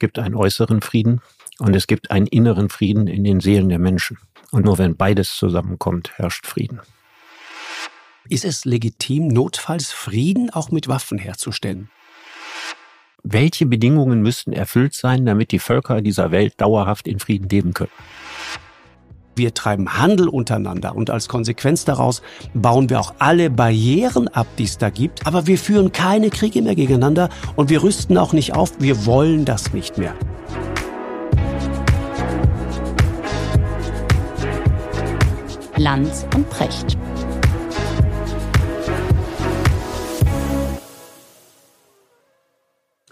gibt einen äußeren Frieden und es gibt einen inneren Frieden in den Seelen der Menschen. Und nur wenn beides zusammenkommt, herrscht Frieden. Ist es legitim, notfalls Frieden auch mit Waffen herzustellen? Welche Bedingungen müssten erfüllt sein, damit die Völker dieser Welt dauerhaft in Frieden leben können? Wir treiben Handel untereinander und als Konsequenz daraus bauen wir auch alle Barrieren ab, die es da gibt. Aber wir führen keine Kriege mehr gegeneinander und wir rüsten auch nicht auf. Wir wollen das nicht mehr. Lanz und Precht.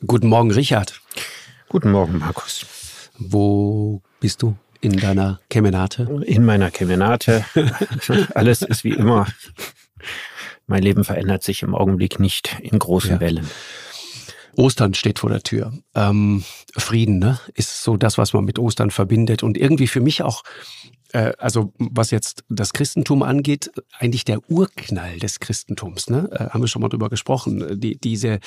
Guten Morgen, Richard. Guten Morgen, Markus. Wo bist du? In deiner Kemenate? In meiner Kemenate. Alles ist wie immer. Mein Leben verändert sich im Augenblick nicht in großen ja. Wellen. Ostern steht vor der Tür. Ähm, Frieden ne? ist so das, was man mit Ostern verbindet und irgendwie für mich auch äh, also was jetzt das Christentum angeht, eigentlich der Urknall des Christentums, ne? Äh, haben wir schon mal drüber gesprochen. Die, diese,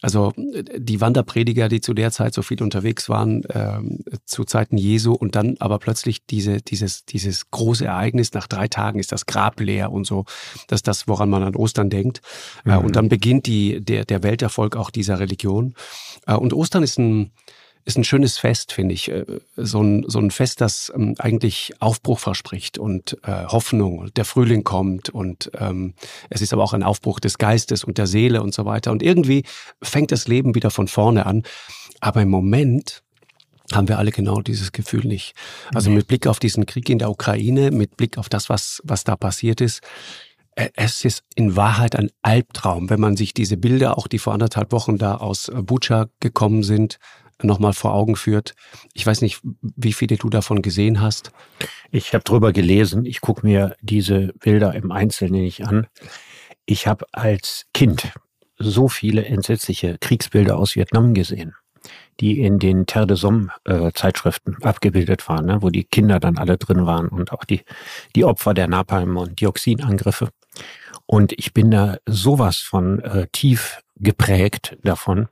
also die Wanderprediger, die zu der Zeit so viel unterwegs waren, ähm, zu Zeiten Jesu und dann aber plötzlich diese, dieses, dieses große Ereignis, nach drei Tagen ist das Grab leer und so, das ist das, woran man an Ostern denkt. Äh, mhm. Äh, und dann beginnt die, der, der Welterfolg auch dieser Religion. Äh, und Ostern ist ein, ist ein schönes Fest, finde ich. Äh, so ein, so ein Fest, das ähm, eigentlich Aufbruch verspricht und äh, Hoffnung. Der Frühling kommt und ähm, es ist aber auch ein Aufbruch des Geistes und der Seele und so weiter. Und irgendwie fängt das Leben wieder von vorne an. Aber im Moment haben wir alle genau dieses Gefühl nicht. Also mit Blick auf diesen Krieg in der Ukraine, mit Blick auf das, was, was da passiert ist, es ist in Wahrheit ein Albtraum, wenn man sich diese Bilder, auch die vor anderthalb Wochen da aus Bucha gekommen sind, nochmal vor Augen führt. Ich weiß nicht, wie viele du davon gesehen hast. Ich habe drüber gelesen. Ich gucke mir diese Bilder im Einzelnen nicht an. Ich habe als Kind so viele entsetzliche Kriegsbilder aus Vietnam gesehen, die in den Terre de Somme äh, abgebildet waren, ne, wo die Kinder dann alle drin waren und auch die, die Opfer der Napalm- und Dioxinangriffe. Und ich bin da sowas von äh, tief geprägt davon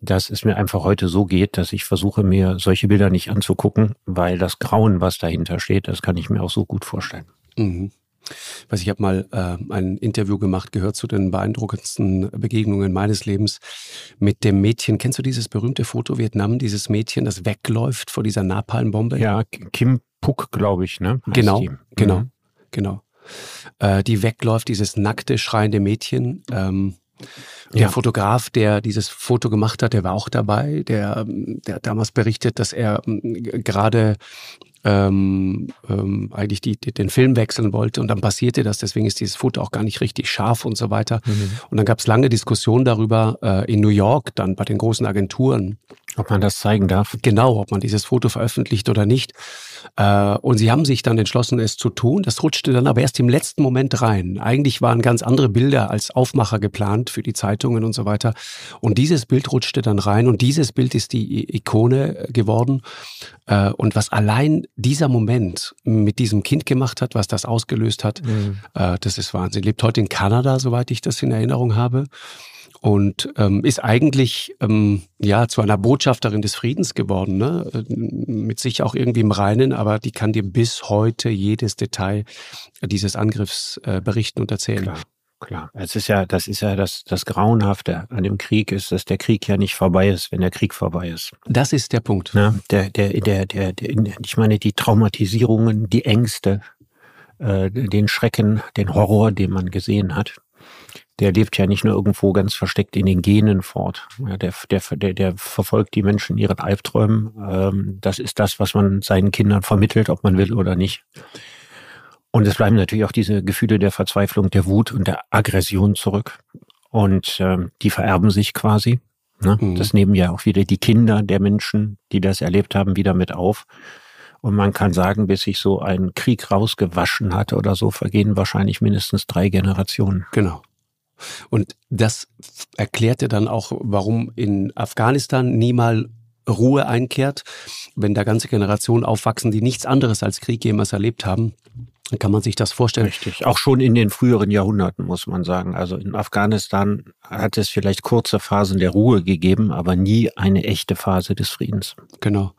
dass es mir einfach heute so geht, dass ich versuche, mir solche Bilder nicht anzugucken, weil das Grauen, was dahinter steht, das kann ich mir auch so gut vorstellen. Mhm. Weiß ich habe mal äh, ein Interview gemacht, gehört zu den beeindruckendsten Begegnungen meines Lebens mit dem Mädchen. Kennst du dieses berühmte Foto Vietnam, dieses Mädchen, das wegläuft vor dieser Napalmbombe? Ja, Kim Puk, glaube ich, ne? Heißt genau, die. genau, mhm. genau. Äh, die wegläuft, dieses nackte, schreiende Mädchen. Ähm, der ja. Fotograf, der dieses Foto gemacht hat, der war auch dabei. Der, der hat damals berichtet, dass er ähm, gerade ähm, ähm, eigentlich die, die, den Film wechseln wollte und dann passierte das, deswegen ist dieses Foto auch gar nicht richtig scharf und so weiter. Mhm. Und dann gab es lange Diskussionen darüber äh, in New York, dann bei den großen Agenturen. Ob man das zeigen darf? Genau, ob man dieses Foto veröffentlicht oder nicht. Äh, und sie haben sich dann entschlossen, es zu tun. Das rutschte dann aber erst im letzten Moment rein. Eigentlich waren ganz andere Bilder als Aufmacher geplant für die Zeitungen und so weiter. Und dieses Bild rutschte dann rein und dieses Bild ist die Ikone geworden. Äh, und was allein dieser Moment mit diesem Kind gemacht hat, was das ausgelöst hat, mhm. Äh, das ist Wahnsinn. Lebt heute in Kanada, soweit ich das in Erinnerung habe und ähm, ist eigentlich ähm, ja zu einer Botschafterin des Friedens geworden, ne? Äh, mit sich auch irgendwie im Reinen, aber die kann dir bis heute jedes Detail dieses Angriffs äh, berichten und erzählen. Klar. Klar, es ist ja, das ist ja das, das Grauenhafte an dem Krieg ist, dass der Krieg ja nicht vorbei ist, wenn der Krieg vorbei ist. Das ist der Punkt. Na, der, der, der, der, der, ich meine, die Traumatisierungen, die Ängste, äh, den Schrecken, den Horror, den man gesehen hat, der lebt ja nicht nur irgendwo ganz versteckt in den Genen fort. Ja, der, der, der, der verfolgt die Menschen in ihren Albträumen. Ähm, das ist das, was man seinen Kindern vermittelt, ob man will oder nicht. Und es bleiben natürlich auch diese Gefühle der Verzweiflung, der Wut und der Aggression zurück. Und ähm, die vererben sich quasi. Ne? Mhm. Das nehmen ja auch wieder die Kinder der Menschen, die das erlebt haben, wieder mit auf. Und man kann sagen, bis sich so ein Krieg rausgewaschen hatte oder so, vergehen wahrscheinlich mindestens drei Generationen. Genau. Und das erklärte dann auch, warum in Afghanistan niemals Ruhe einkehrt, wenn da ganze Generationen aufwachsen, die nichts anderes als Krieg jemals erlebt haben. Kann man sich das vorstellen? Richtig. Auch schon in den früheren Jahrhunderten, muss man sagen. Also in Afghanistan hat es vielleicht kurze Phasen der Ruhe gegeben, aber nie eine echte Phase des Friedens. Genau.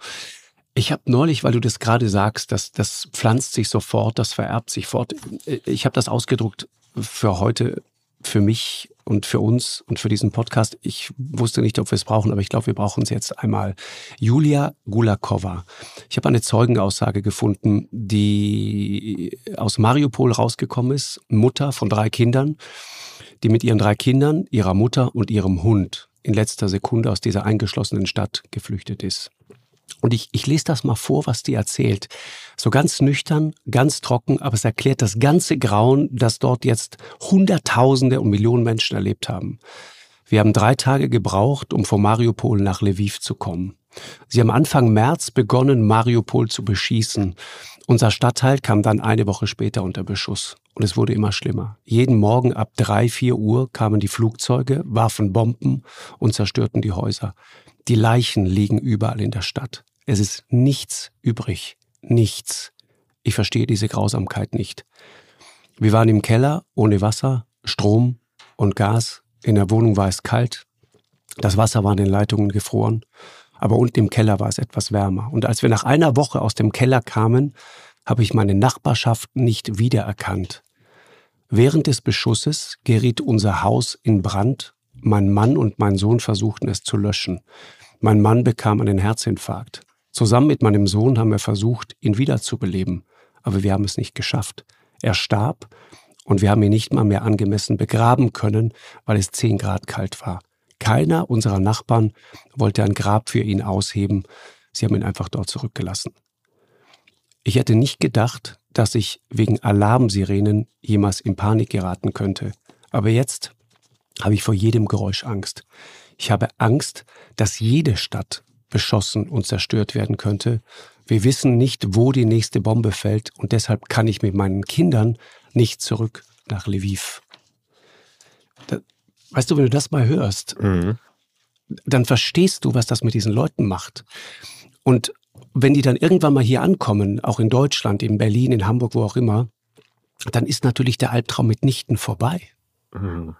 Ich habe neulich, weil du das gerade sagst, dass das pflanzt sich sofort, das vererbt sich fort. Ich habe das ausgedruckt für heute, für mich und für uns und für diesen Podcast. Ich wusste nicht, ob wir es brauchen, aber ich glaube, wir brauchen es jetzt einmal. Julia Gulakova. Ich habe eine Zeugenaussage gefunden, die aus Mariupol rausgekommen ist. Mutter von drei Kindern, die mit ihren drei Kindern, ihrer Mutter und ihrem Hund in letzter Sekunde aus dieser eingeschlossenen Stadt geflüchtet ist. Und ich, ich lese das mal vor, was die erzählt. So ganz nüchtern, ganz trocken, aber es erklärt das ganze Grauen, das dort jetzt Hunderttausende und Millionen Menschen erlebt haben. Wir haben drei Tage gebraucht, um von Mariupol nach Lviv zu kommen. Sie haben Anfang März begonnen, Mariupol zu beschießen. Unser Stadtteil kam dann eine Woche später unter Beschuss. Und es wurde immer schlimmer. Jeden Morgen ab drei, vier Uhr kamen die Flugzeuge, warfen Bomben und zerstörten die Häuser. Die Leichen liegen überall in der Stadt. Es ist nichts übrig. Nichts. Ich verstehe diese Grausamkeit nicht. Wir waren im Keller ohne Wasser, Strom und Gas. In der Wohnung war es kalt. Das Wasser war in den Leitungen gefroren. Aber unten im Keller war es etwas wärmer. Und als wir nach einer Woche aus dem Keller kamen, habe ich meine Nachbarschaft nicht wiedererkannt. Während des Beschusses geriet unser Haus in Brand. Mein Mann und mein Sohn versuchten es zu löschen. Mein Mann bekam einen Herzinfarkt. Zusammen mit meinem Sohn haben wir versucht, ihn wiederzubeleben, aber wir haben es nicht geschafft. Er starb und wir haben ihn nicht mal mehr angemessen begraben können, weil es zehn Grad kalt war. Keiner unserer Nachbarn wollte ein Grab für ihn ausheben. Sie haben ihn einfach dort zurückgelassen. Ich hätte nicht gedacht, dass ich wegen Alarmsirenen jemals in Panik geraten könnte. Aber jetzt habe ich vor jedem Geräusch Angst. Ich habe Angst, dass jede Stadt beschossen und zerstört werden könnte. Wir wissen nicht, wo die nächste Bombe fällt und deshalb kann ich mit meinen Kindern nicht zurück nach Lviv. Da, weißt du, wenn du das mal hörst, mhm. dann verstehst du, was das mit diesen Leuten macht. Und wenn die dann irgendwann mal hier ankommen, auch in Deutschland, in Berlin, in Hamburg, wo auch immer, dann ist natürlich der Albtraum mitnichten vorbei. Mhm.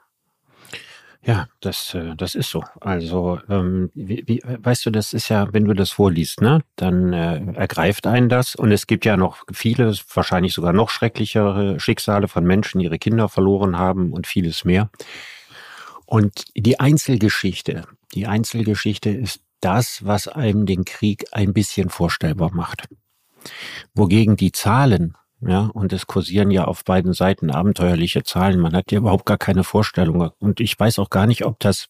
Ja, das, äh, das ist so. Also, ähm, wie, wie, weißt du, das ist ja, wenn du das vorliest, ne, dann äh, ergreift einen das. Und es gibt ja noch viele, wahrscheinlich sogar noch schrecklichere Schicksale von Menschen, die ihre Kinder verloren haben und vieles mehr. Und die Einzelgeschichte, die Einzelgeschichte ist das, was einem den Krieg ein bisschen vorstellbar macht. Wogegen die Zahlen ja, und es kursieren ja auf beiden Seiten abenteuerliche Zahlen. Man hat ja überhaupt gar keine Vorstellung. Und ich weiß auch gar nicht, ob das,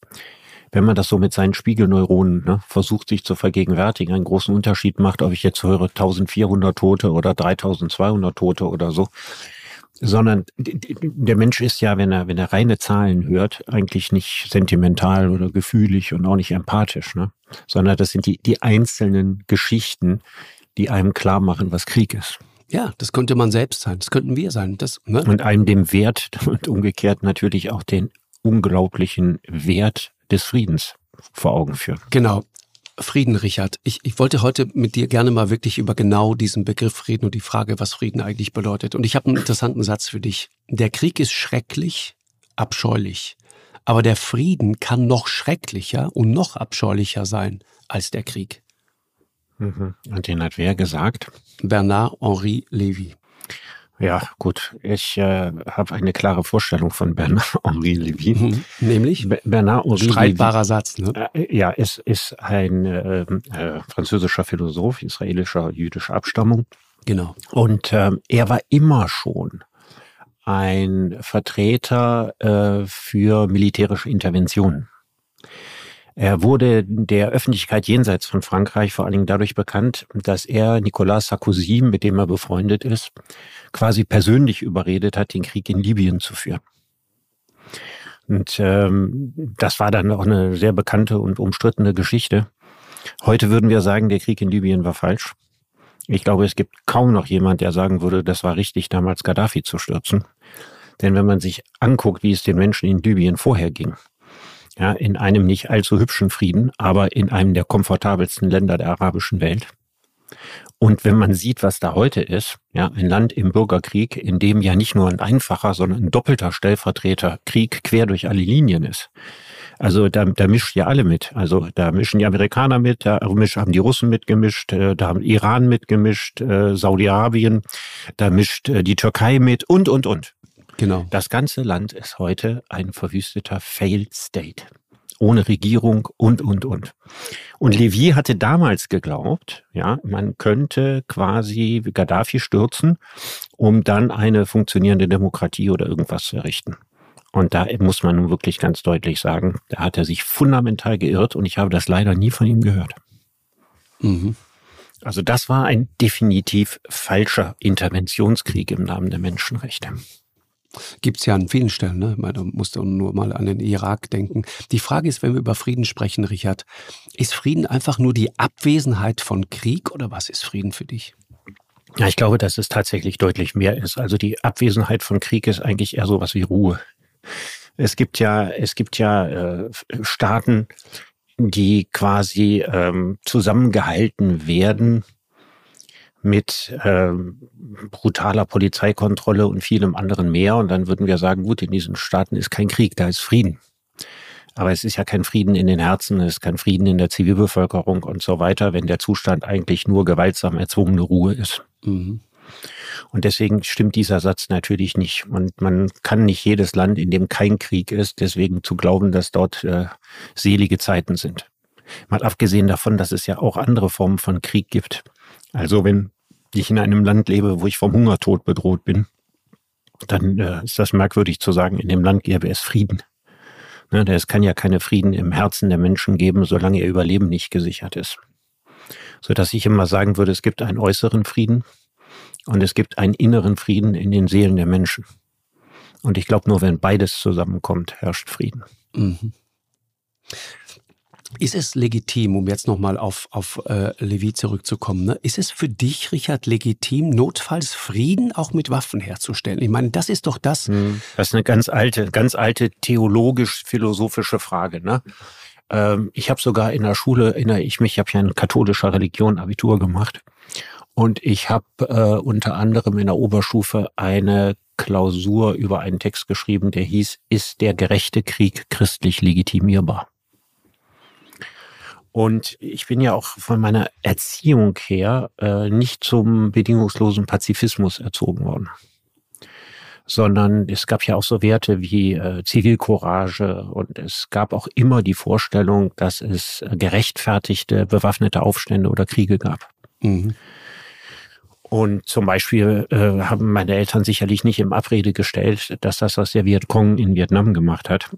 wenn man das so mit seinen Spiegelneuronen ne, versucht, sich zu vergegenwärtigen, einen großen Unterschied macht, ob ich jetzt höre 1400 Tote oder 3200 Tote oder so. Sondern der Mensch ist ja, wenn er, wenn er reine Zahlen hört, eigentlich nicht sentimental oder gefühlig und auch nicht empathisch, ne? sondern das sind die, die einzelnen Geschichten, die einem klar machen, was Krieg ist. Ja, das könnte man selbst sein, das könnten wir sein. Das, ne? Und einem dem Wert und umgekehrt natürlich auch den unglaublichen Wert des Friedens vor Augen führen. Genau. Frieden, Richard. Ich, ich wollte heute mit dir gerne mal wirklich über genau diesen Begriff reden und die Frage, was Frieden eigentlich bedeutet. Und ich habe einen interessanten Satz für dich. Der Krieg ist schrecklich, abscheulich. Aber der Frieden kann noch schrecklicher und noch abscheulicher sein als der Krieg. Mhm. Und den hat wer gesagt? Bernard-Henri Lévy. Ja, gut. Ich äh, habe eine klare Vorstellung von Bernard-Henri Lévy. Mhm. Nämlich? Bernard-Henri Streitbarer Lévy, Satz, ne? Äh, ja, es ist ein äh, äh, französischer Philosoph israelischer jüdischer Abstammung. Genau. Und ähm, er war immer schon ein Vertreter äh, für militärische Interventionen. Er wurde der Öffentlichkeit jenseits von Frankreich vor allen Dingen dadurch bekannt, dass er Nicolas Sarkozy, mit dem er befreundet ist, quasi persönlich überredet hat, den Krieg in Libyen zu führen. Und ähm, das war dann auch eine sehr bekannte und umstrittene Geschichte. Heute würden wir sagen, der Krieg in Libyen war falsch. Ich glaube, es gibt kaum noch jemand, der sagen würde, das war richtig, damals Gaddafi zu stürzen. Denn wenn man sich anguckt, wie es den Menschen in Libyen vorher ging, ja, in einem nicht allzu hübschen Frieden, aber in einem der komfortabelsten Länder der arabischen Welt. Und wenn man sieht, was da heute ist, ja, ein Land im Bürgerkrieg, in dem ja nicht nur ein einfacher, sondern ein doppelter Stellvertreterkrieg quer durch alle Linien ist. Also da, da mischt ja alle mit. Also da mischen die Amerikaner mit, da haben die Russen mitgemischt, äh, da haben Iran mitgemischt, äh, Saudi-Arabien, da mischt äh, die Türkei mit und, und, und. Genau. Das ganze Land ist heute ein verwüsteter Failed State ohne Regierung und, und, und. Und Levy hatte damals geglaubt, ja, man könnte quasi Gaddafi stürzen, um dann eine funktionierende Demokratie oder irgendwas zu errichten. Und da muss man nun wirklich ganz deutlich sagen, da hat er sich fundamental geirrt und ich habe das leider nie von ihm gehört. Mhm. Also das war ein definitiv falscher Interventionskrieg im Namen der Menschenrechte. Gibt es ja an vielen Stellen, ne? Man muss nur mal an den Irak denken. Die Frage ist, wenn wir über Frieden sprechen, Richard, ist Frieden einfach nur die Abwesenheit von Krieg oder was ist Frieden für dich? Ja, ich glaube, dass es tatsächlich deutlich mehr ist. Also die Abwesenheit von Krieg ist eigentlich eher so was wie Ruhe. Es gibt ja, es gibt ja äh, Staaten, die quasi ähm, zusammengehalten werden mit ähm, brutaler Polizeikontrolle und vielem anderen mehr. Und dann würden wir sagen, gut, in diesen Staaten ist kein Krieg, da ist Frieden. Aber es ist ja kein Frieden in den Herzen, es ist kein Frieden in der Zivilbevölkerung und so weiter, wenn der Zustand eigentlich nur gewaltsam erzwungene Ruhe ist. Mhm. Und deswegen stimmt dieser Satz natürlich nicht. Und man kann nicht jedes Land, in dem kein Krieg ist, deswegen zu glauben, dass dort äh, selige Zeiten sind. Mal abgesehen davon, dass es ja auch andere Formen von Krieg gibt. Also wenn ich in einem Land lebe, wo ich vom Hungertod bedroht bin, dann äh, ist das merkwürdig zu sagen, in dem Land gäbe es Frieden. Ne, es kann ja keine Frieden im Herzen der Menschen geben, solange ihr Überleben nicht gesichert ist. So dass ich immer sagen würde, es gibt einen äußeren Frieden und es gibt einen inneren Frieden in den Seelen der Menschen. Und ich glaube, nur wenn beides zusammenkommt, herrscht Frieden. Mhm. Ist es legitim, um jetzt nochmal auf, auf äh, Levi zurückzukommen, ne? ist es für dich, Richard, legitim, notfalls Frieden auch mit Waffen herzustellen? Ich meine, das ist doch das. Hm, das ist eine ganz alte, ganz alte theologisch-philosophische Frage. Ne? Ähm, ich habe sogar in der Schule, erinnere ich mich, ich habe ja in katholischer Religion Abitur gemacht. Und ich habe äh, unter anderem in der Oberstufe eine Klausur über einen Text geschrieben, der hieß, ist der gerechte Krieg christlich legitimierbar? Und ich bin ja auch von meiner Erziehung her äh, nicht zum bedingungslosen Pazifismus erzogen worden. Sondern es gab ja auch so Werte wie äh, Zivilcourage und es gab auch immer die Vorstellung, dass es gerechtfertigte bewaffnete Aufstände oder Kriege gab. Mhm. Und zum Beispiel äh, haben meine Eltern sicherlich nicht im Abrede gestellt, dass das, was der Vietcong in Vietnam gemacht hat,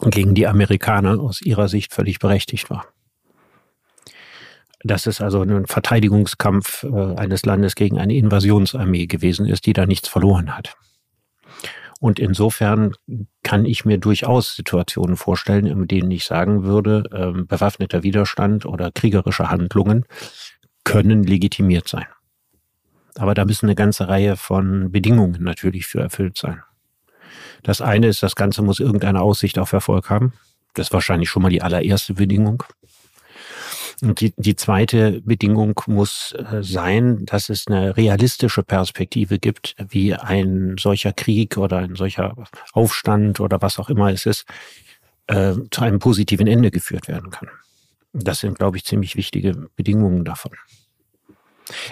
gegen die Amerikaner aus ihrer Sicht völlig berechtigt war dass es also ein Verteidigungskampf äh, eines Landes gegen eine Invasionsarmee gewesen ist, die da nichts verloren hat. Und insofern kann ich mir durchaus Situationen vorstellen, in denen ich sagen würde, äh, bewaffneter Widerstand oder kriegerische Handlungen können legitimiert sein. Aber da müssen eine ganze Reihe von Bedingungen natürlich für erfüllt sein. Das eine ist, das Ganze muss irgendeine Aussicht auf Erfolg haben. Das ist wahrscheinlich schon mal die allererste Bedingung. Und die, die zweite Bedingung muss äh, sein, dass es eine realistische Perspektive gibt, wie ein solcher Krieg oder ein solcher Aufstand oder was auch immer es ist, äh, zu einem positiven Ende geführt werden kann. Das sind, glaube ich, ziemlich wichtige Bedingungen davon.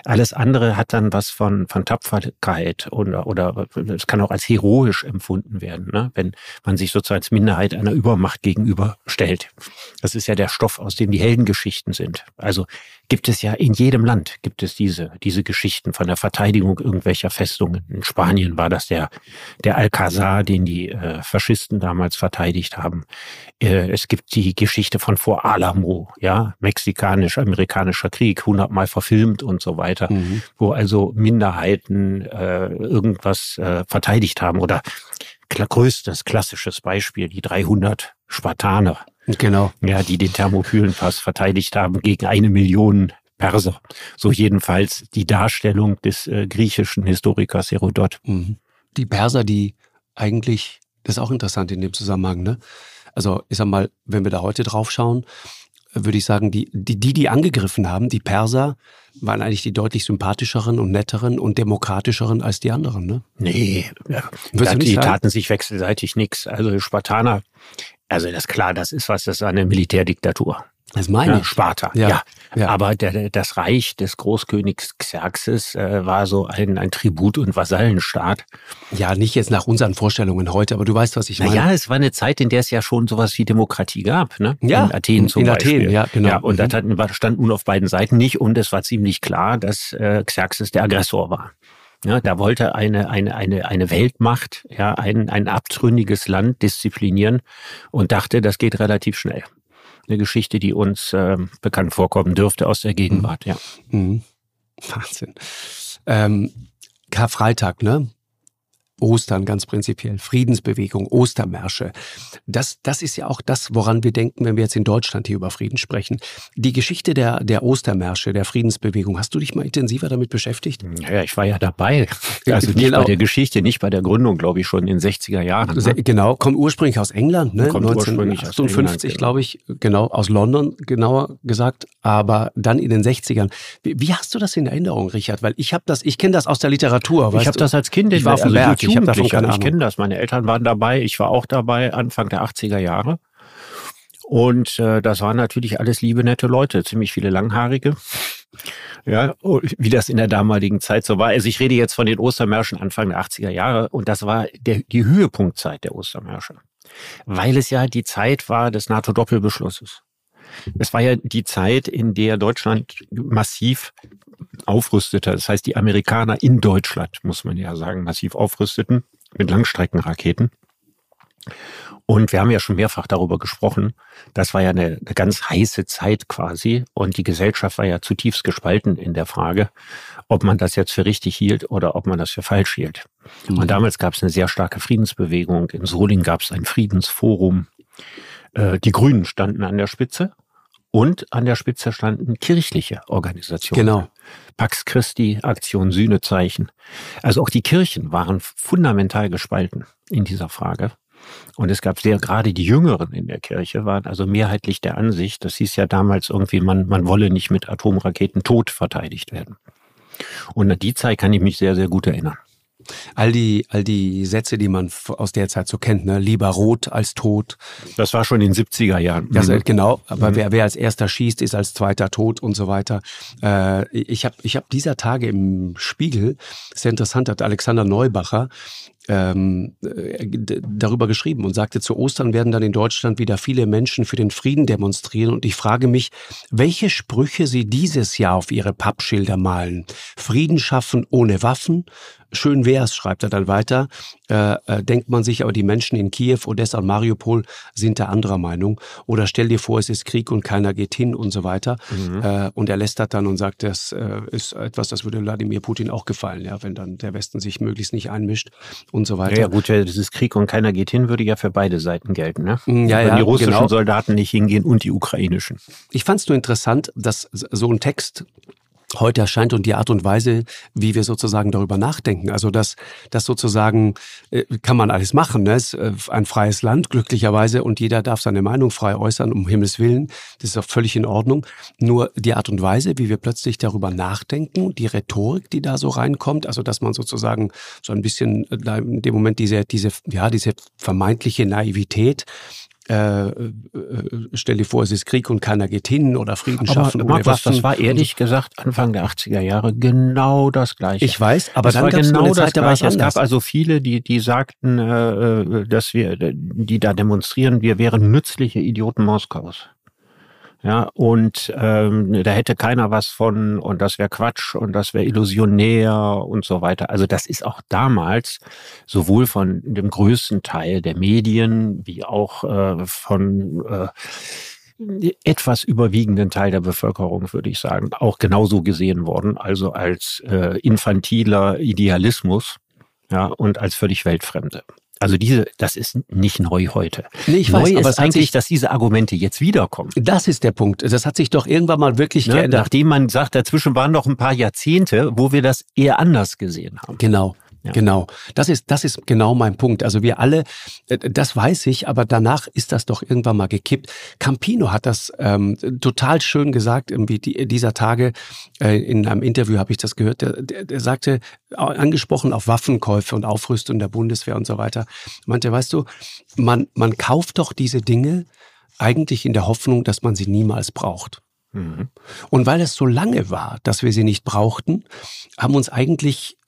Alles andere hat dann was von, von Tapferkeit oder, oder es kann auch als heroisch empfunden werden, ne? wenn man sich sozusagen als Minderheit einer Übermacht gegenüberstellt. Das ist ja der Stoff, aus dem die Heldengeschichten sind. Also gibt es ja in jedem Land gibt es diese, diese Geschichten von der Verteidigung irgendwelcher Festungen. In Spanien war das der, der Alcazar, den die äh, Faschisten damals verteidigt haben. Äh, es gibt die Geschichte von Vor Alamo, ja, mexikanisch-amerikanischer Krieg, hundertmal verfilmt und so weiter, mhm. wo also Minderheiten äh, irgendwas äh, verteidigt haben oder größtes klassisches Beispiel, die 300 Spartaner Genau. Ja, die den Thermopylenpass verteidigt haben gegen eine Million Perser. So jedenfalls die Darstellung des äh, griechischen Historikers Herodot. Mhm. Die Perser, die eigentlich, das ist auch interessant in dem Zusammenhang, ne? Also, ich sag mal, wenn wir da heute drauf schauen, würde ich sagen, die, die, die, die angegriffen haben, die Perser, waren eigentlich die deutlich sympathischeren und netteren und demokratischeren als die anderen, ne? Nee, ja, die taten sich wechselseitig nichts. Also Spartaner, also das ist klar, das ist was, das war eine Militärdiktatur. Das meine ich. Sparta, ja. ja. ja. Aber der, das Reich des Großkönigs Xerxes äh, war so ein, ein Tribut- und Vasallenstaat. Ja, nicht jetzt nach unseren Vorstellungen heute, aber du weißt, was ich meine. Ja, es war eine Zeit, in der es ja schon sowas wie Demokratie gab. Ne? Ja, in Athen zum in Beispiel. Athen, ja, genau. Ja, und mhm. das stand nun auf beiden Seiten nicht und es war ziemlich klar, dass äh, Xerxes der Aggressor war. Ja, da wollte eine, eine, eine, eine Weltmacht, ja, ein, ein abtrünniges Land disziplinieren und dachte, das geht relativ schnell eine Geschichte, die uns äh, bekannt vorkommen dürfte aus der Gegenwart, mhm. ja. Mhm. Wahnsinn. Ähm, Karfreitag, ne? Ostern ganz prinzipiell, Friedensbewegung, Ostermärsche. Das, das ist ja auch das, woran wir denken, wenn wir jetzt in Deutschland hier über Frieden sprechen. Die Geschichte der, der Ostermärsche, der Friedensbewegung, hast du dich mal intensiver damit beschäftigt? Ja, ich war ja dabei. Also nicht genau. bei der Geschichte, nicht bei der Gründung, glaube ich, schon in den 60er Jahren. Ne? Genau, kommt ursprünglich aus England, ne? Kommt 1958, glaube ich, genau, aus London, genauer gesagt, aber dann in den 60ern. Wie, wie hast du das in Erinnerung, Richard? Weil ich habe das, ich kenne das aus der Literatur. Ich habe das als Kind, ich war auf dem also Berg, ich habe davon keine Ich kenne das. Meine Eltern waren dabei. Ich war auch dabei, Anfang der 80er Jahre. Und äh, das waren natürlich alles liebe, nette Leute, ziemlich viele Langhaarige. Ja, wie das in der damaligen Zeit so war. Also ich rede jetzt von den Ostermärschen Anfang der 80er Jahre und das war der, die Höhepunktzeit der Ostermärsche. Weil es ja die Zeit war des NATO-Doppelbeschlusses. Es war ja die Zeit, in der Deutschland massiv aufrüstete. Das heißt, die Amerikaner in Deutschland, muss man ja sagen, massiv aufrüsteten mit Langstreckenraketen. Und wir haben ja schon mehrfach darüber gesprochen. Das war ja eine, eine, ganz heiße Zeit quasi. Und die Gesellschaft war ja zutiefst gespalten in der Frage, ob man das jetzt für richtig hielt oder ob man das für falsch hielt. Mhm. Und damals gab es eine sehr starke Friedensbewegung. In Solingen gab es ein Friedensforum. Äh, die Grünen standen an der Spitze. Und an der Spitze standen kirchliche Organisationen. Genau. Pax Christi, Aktion Sühnezeichen. Also auch die Kirchen waren fundamental gespalten in dieser Frage. Und es gab sehr, gerade die Jüngeren in der Kirche waren also mehrheitlich der Ansicht, das hieß ja damals irgendwie, man, man wolle nicht mit Atomraketen tot verteidigt werden. Und an die Zeit kann ich mich sehr, sehr gut erinnern. All die, all die Sätze, die man aus der Zeit so kennt, ne? lieber rot als tot. Das war schon in den 70er Jahren. Das, mhm. Genau, aber mhm. wer, wer als erster schießt, ist als zweiter tot und so weiter. Äh, ich habe ich hab dieser Tage im Spiegel, sehr interessant, hat Alexander Neubacher ähm, äh, darüber geschrieben und sagte, zu Ostern werden dann in Deutschland wieder viele Menschen für den Frieden demonstrieren. Und ich frage mich, welche Sprüche sie dieses Jahr auf ihre Pappschilder malen. Frieden schaffen ohne Waffen, Schön wär's, schreibt er dann weiter. Äh, äh, denkt man sich, aber die Menschen in Kiew, Odessa und Mariupol sind da anderer Meinung. Oder stell dir vor, es ist Krieg und keiner geht hin und so weiter. Mhm. Äh, und er lästert dann und sagt, das äh, ist etwas, das würde Wladimir Putin auch gefallen, ja, wenn dann der Westen sich möglichst nicht einmischt und so weiter. Ja, ja gut, ja, das ist Krieg und keiner geht hin, würde ja für beide Seiten gelten. Ne? Mm, ja, wenn ja, die russischen genau. Soldaten nicht hingehen und die ukrainischen. Ich fand es nur interessant, dass so ein Text heute erscheint und die Art und Weise, wie wir sozusagen darüber nachdenken. Also das, das sozusagen äh, kann man alles machen. Ne? Es ist äh, ein freies Land, glücklicherweise, und jeder darf seine Meinung frei äußern, um Himmels Willen. Das ist auch völlig in Ordnung. Nur die Art und Weise, wie wir plötzlich darüber nachdenken, die Rhetorik, die da so reinkommt, also dass man sozusagen so ein bisschen äh, in dem Moment diese, diese, ja, diese vermeintliche Naivität äh, äh, stell dir vor, es ist Krieg und keiner geht hin oder Frieden schaffen aber, ohne Markus. Das war ehrlich gesagt Anfang der 80er Jahre genau das Gleiche. Ich weiß, aber das dann war genau eine Zeit, das Gleiche. Es gab also viele, die, die sagten, äh, äh, dass wir, die da demonstrieren, wir wären nützliche Idioten Moskaus. Ja, und ähm, da hätte keiner was von und das wäre Quatsch und das wäre illusionär und so weiter. Also das ist auch damals sowohl von dem größten Teil der Medien wie auch äh, von äh, etwas überwiegenden Teil der Bevölkerung, würde ich sagen, auch genauso gesehen worden, also als äh, infantiler Idealismus ja, und als völlig Weltfremde. Also diese, das ist nicht neu heute. Nee, ich neu weiß, aber ist eigentlich, dass diese Argumente jetzt wiederkommen. Das ist der Punkt. Das hat sich doch irgendwann mal wirklich ne? geändert. Nachdem man sagt, dazwischen waren noch ein paar Jahrzehnte, wo wir das eher anders gesehen haben. Genau. Ja. Genau, das ist, das ist genau mein Punkt. Also wir alle, äh, das weiß ich, aber danach ist das doch irgendwann mal gekippt. Campino hat das ähm, total schön gesagt, irgendwie die, dieser Tage, äh, in einem Interview habe ich das gehört, der, der, der sagte, angesprochen auf Waffenkäufe und Aufrüstung der Bundeswehr und so weiter, meinte, weißt du, man, man kauft doch diese Dinge eigentlich in der Hoffnung, dass man sie niemals braucht. Mhm. Und weil es so lange war, dass wir sie nicht brauchten, haben uns eigentlich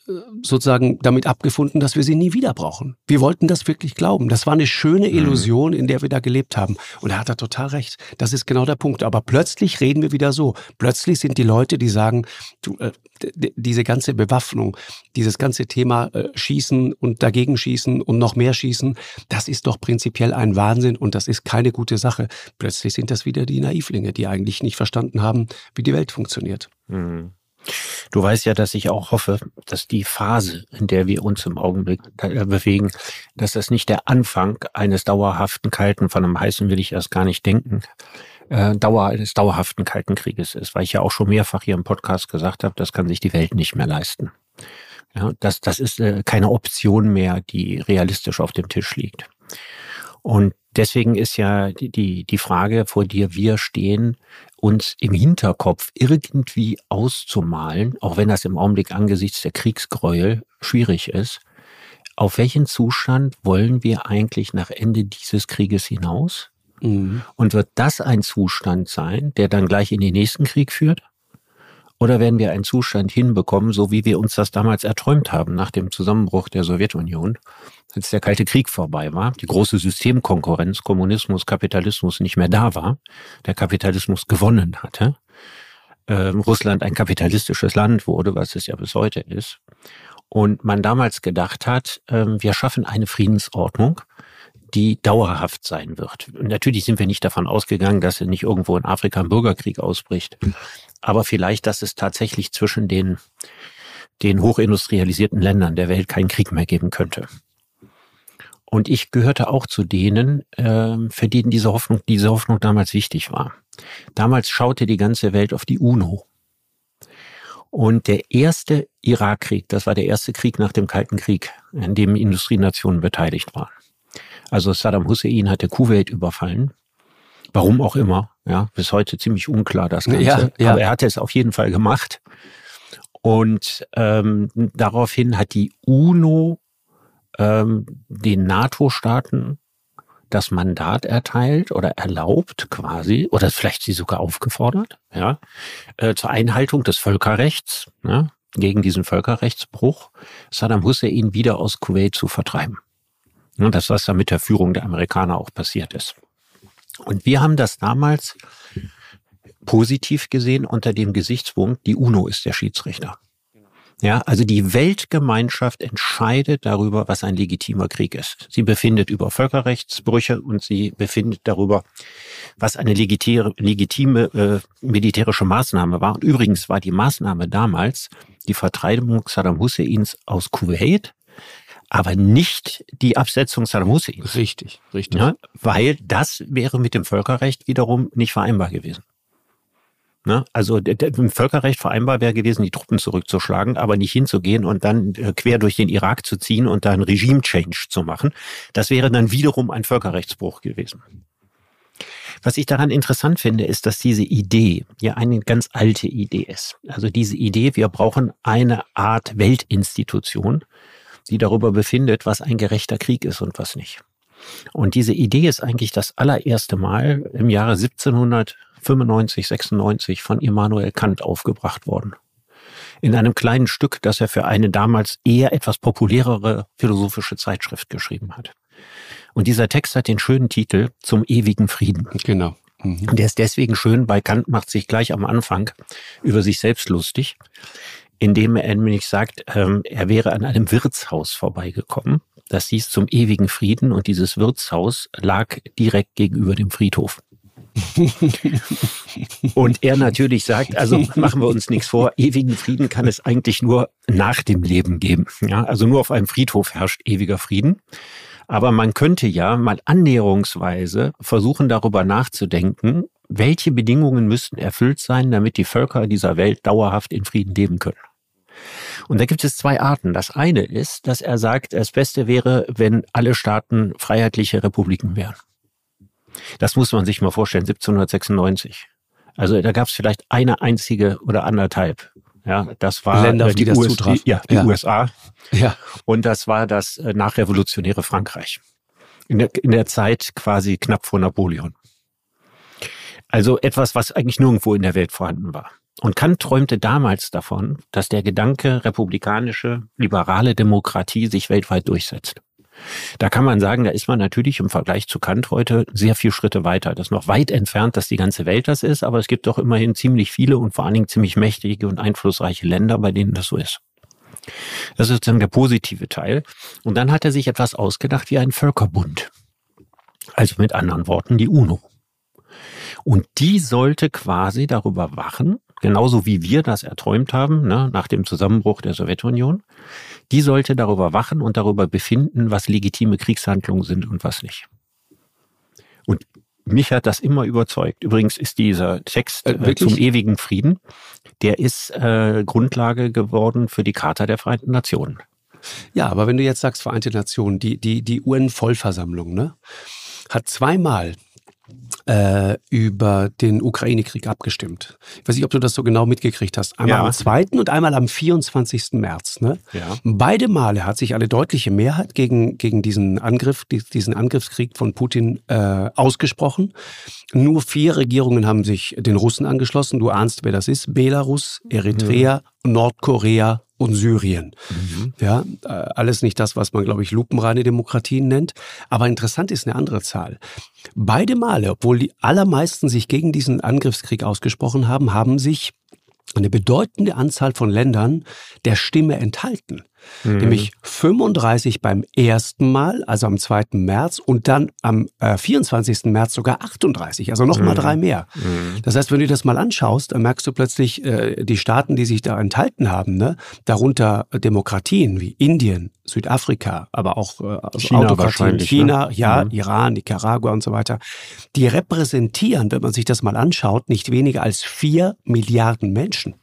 sozusagen damit abgefunden, dass wir sie nie wieder brauchen. Wir wollten das wirklich glauben. Das war eine schöne mhm. Illusion, in der wir da gelebt haben. Und er hat da total recht. Das ist genau der Punkt. Aber plötzlich reden wir wieder so. Plötzlich sind die Leute, die sagen, du, äh, diese ganze Bewaffnung, dieses ganze Thema äh, Schießen und dagegen schießen und noch mehr schießen, das ist doch prinzipiell ein Wahnsinn und das ist keine gute Sache. Plötzlich sind das wieder die Naivlinge, die eigentlich nicht verstanden haben, wie die Welt funktioniert. Mhm. Du weißt ja, dass ich auch hoffe, dass die Phase, in der wir uns im Augenblick äh, bewegen, dass das nicht der Anfang eines dauerhaften Kalten, von einem heißen will ich erst gar nicht denken, äh, Dauer eines dauerhaften Kalten Krieges ist, weil ich ja auch schon mehrfach hier im Podcast gesagt habe, das kann sich die Welt nicht mehr leisten. Ja, das, das ist äh, keine Option mehr, die realistisch auf dem Tisch liegt. Und deswegen ist ja die, die Frage, vor der wir stehen, uns im Hinterkopf irgendwie auszumalen, auch wenn das im Augenblick angesichts der Kriegsgräuel schwierig ist, auf welchen Zustand wollen wir eigentlich nach Ende dieses Krieges hinaus? Mhm. Und wird das ein Zustand sein, der dann gleich in den nächsten Krieg führt? Oder werden wir einen Zustand hinbekommen, so wie wir uns das damals erträumt haben nach dem Zusammenbruch der Sowjetunion, als der Kalte Krieg vorbei war, die große Systemkonkurrenz, Kommunismus, Kapitalismus nicht mehr da war, der Kapitalismus gewonnen hatte, ähm, Russland ein kapitalistisches Land wurde, was es ja bis heute ist, und man damals gedacht hat, ähm, wir schaffen eine Friedensordnung, die dauerhaft sein wird. Und natürlich sind wir nicht davon ausgegangen, dass nicht irgendwo in Afrika ein Bürgerkrieg ausbricht, aber vielleicht, dass es tatsächlich zwischen den den hochindustrialisierten Ländern der Welt keinen Krieg mehr geben könnte. Und ich gehörte auch zu denen, äh, für denen diese Hoffnung, diese Hoffnung damals wichtig war. Damals schaute die ganze Welt auf die UNO. Und der erste Irakkrieg, das war der erste Krieg nach dem Kalten Krieg, in dem Industrienationen beteiligt waren. Also Saddam Hussein hatte Kuwait überfallen. Warum auch immer, ja, bis heute ziemlich unklar das Ganze. Ja, ja. Aber er hatte es auf jeden Fall gemacht. Und ähm, daraufhin hat die UNO ähm, den NATO-Staaten das Mandat erteilt oder erlaubt quasi, oder vielleicht sie sogar aufgefordert, ja, äh, zur Einhaltung des Völkerrechts, ja, gegen diesen Völkerrechtsbruch, Saddam Hussein wieder aus Kuwait zu vertreiben. Ja, das, was da mit der Führung der Amerikaner auch passiert ist. Und wir haben das damals positiv gesehen unter dem Gesichtspunkt, die UNO ist der Schiedsrichter. Ja, also die Weltgemeinschaft entscheidet darüber, was ein legitimer Krieg ist. Sie befindet über Völkerrechtsbrüche und sie befindet darüber, was eine legitime, legitime äh, militärische Maßnahme war. Und übrigens war die Maßnahme damals die Vertreibung Saddam Husseins aus Kuwait, aber nicht die Absetzung Saddam Husseins. Richtig, richtig. Ja, weil das wäre mit dem Völkerrecht wiederum nicht vereinbar gewesen. Ne? Also im Völkerrecht vereinbar wäre gewesen, die Truppen zurückzuschlagen, aber nicht hinzugehen und dann äh, quer durch den Irak zu ziehen und da einen Regime-Change zu machen. Das wäre dann wiederum ein Völkerrechtsbruch gewesen. Was ich daran interessant finde, ist, dass diese Idee ja eine ganz alte Idee ist. Also diese Idee, wir brauchen eine Art Weltinstitution, die darüber befindet, was ein gerechter Krieg ist und was nicht. Und diese Idee ist eigentlich das allererste Mal im Jahre 1700 95, 96 von Immanuel Kant aufgebracht worden. In einem kleinen Stück, das er für eine damals eher etwas populärere philosophische Zeitschrift geschrieben hat. Und dieser Text hat den schönen Titel Zum ewigen Frieden. Genau. Mhm. Der ist deswegen schön, weil Kant macht sich gleich am Anfang über sich selbst lustig, indem er nämlich sagt, ähm, er wäre an einem Wirtshaus vorbeigekommen. Das hieß zum ewigen Frieden und dieses Wirtshaus lag direkt gegenüber dem Friedhof. und er natürlich sagt, also machen wir uns nichts vor, ewigen Frieden kann es eigentlich nur nach dem Leben geben. Ja, also nur auf einem Friedhof herrscht ewiger Frieden. Aber man könnte ja mal annäherungsweise versuchen, darüber nachzudenken, welche Bedingungen müssten erfüllt sein, damit die Völker dieser Welt dauerhaft in Frieden leben können. Und da gibt es zwei Arten. Das eine ist, dass er sagt, das Beste wäre, wenn alle Staaten freiheitliche Republiken wären. Das muss man sich mal vorstellen, 1796. Also da gab es vielleicht eine einzige oder anderthalb. Ja, das war Länder, äh, die, die das US zutraf. die, ja, die Ja. USA. Ja. Und das war das äh, nachrevolutionäre Frankreich. In der, in der Zeit quasi knapp vor Napoleon. Also etwas, was eigentlich nirgendwo in der Welt vorhanden war. Und Kant träumte damals davon, dass der Gedanke republikanische, liberale Demokratie sich weltweit durchsetzt. Da kann man sagen, da ist man natürlich im Vergleich zu Kant heute sehr viel Schritte weiter. Das ist noch weit entfernt, dass die ganze Welt das ist, aber es gibt doch immerhin ziemlich viele und vor allen Dingen ziemlich mächtige und einflussreiche Länder, bei denen das so ist. Das ist sozusagen der positive Teil. Und dann hat er sich etwas ausgedacht wie ein Völkerbund. Also mit anderen Worten die UNO. Und die sollte quasi darüber wachen, genauso wie wir das erträumt haben, ne, nach dem Zusammenbruch der Sowjetunion, die sollte darüber wachen und darüber befinden, was legitime Kriegshandlungen sind und was nicht. Und mich hat das immer überzeugt. Übrigens ist dieser Text Äh, äh, zum ewigen Frieden, der ist äh, Grundlage geworden für die Charta der Vereinten Nationen. Ja, aber wenn du jetzt sagst Vereinte Nationen, die, die, die UN-Vollversammlung, ne, hat zweimal äh, über den Ukraine-Krieg abgestimmt. Ich weiß nicht, ob du das so genau mitgekriegt hast. Einmal Ja. am 2. und einmal am 24. März. Ne? Ja. Beide Male hat sich eine deutliche Mehrheit gegen, gegen diesen Angriff, die- diesen Angriffskrieg von Putin äh, ausgesprochen. Nur vier Regierungen haben sich den Russen angeschlossen. Du ahnst, wer das ist. Belarus, Eritrea, Nordkorea und Syrien. Ja, äh, alles nicht das, was man, glaube ich, lupenreine Demokratien nennt. Aber interessant ist eine andere Zahl. Beide Male, obwohl die allermeisten sich gegen diesen Angriffskrieg ausgesprochen haben, haben sich eine bedeutende Anzahl von Ländern der Stimme enthalten. Nämlich 35 beim ersten Mal, also am 2. März, und dann am äh, 24. März sogar 38, also nochmal drei mehr. Das heißt, wenn du das mal anschaust, dann merkst du plötzlich, äh, die Staaten, die sich da enthalten haben, ne, darunter Demokratien wie Indien, Südafrika, aber auch äh, also China Autokratien, wahrscheinlich, China, ne? ja, Mhm. Iran, Nicaragua und so weiter, die repräsentieren, wenn man sich das mal anschaut, nicht weniger als vier Milliarden Menschen.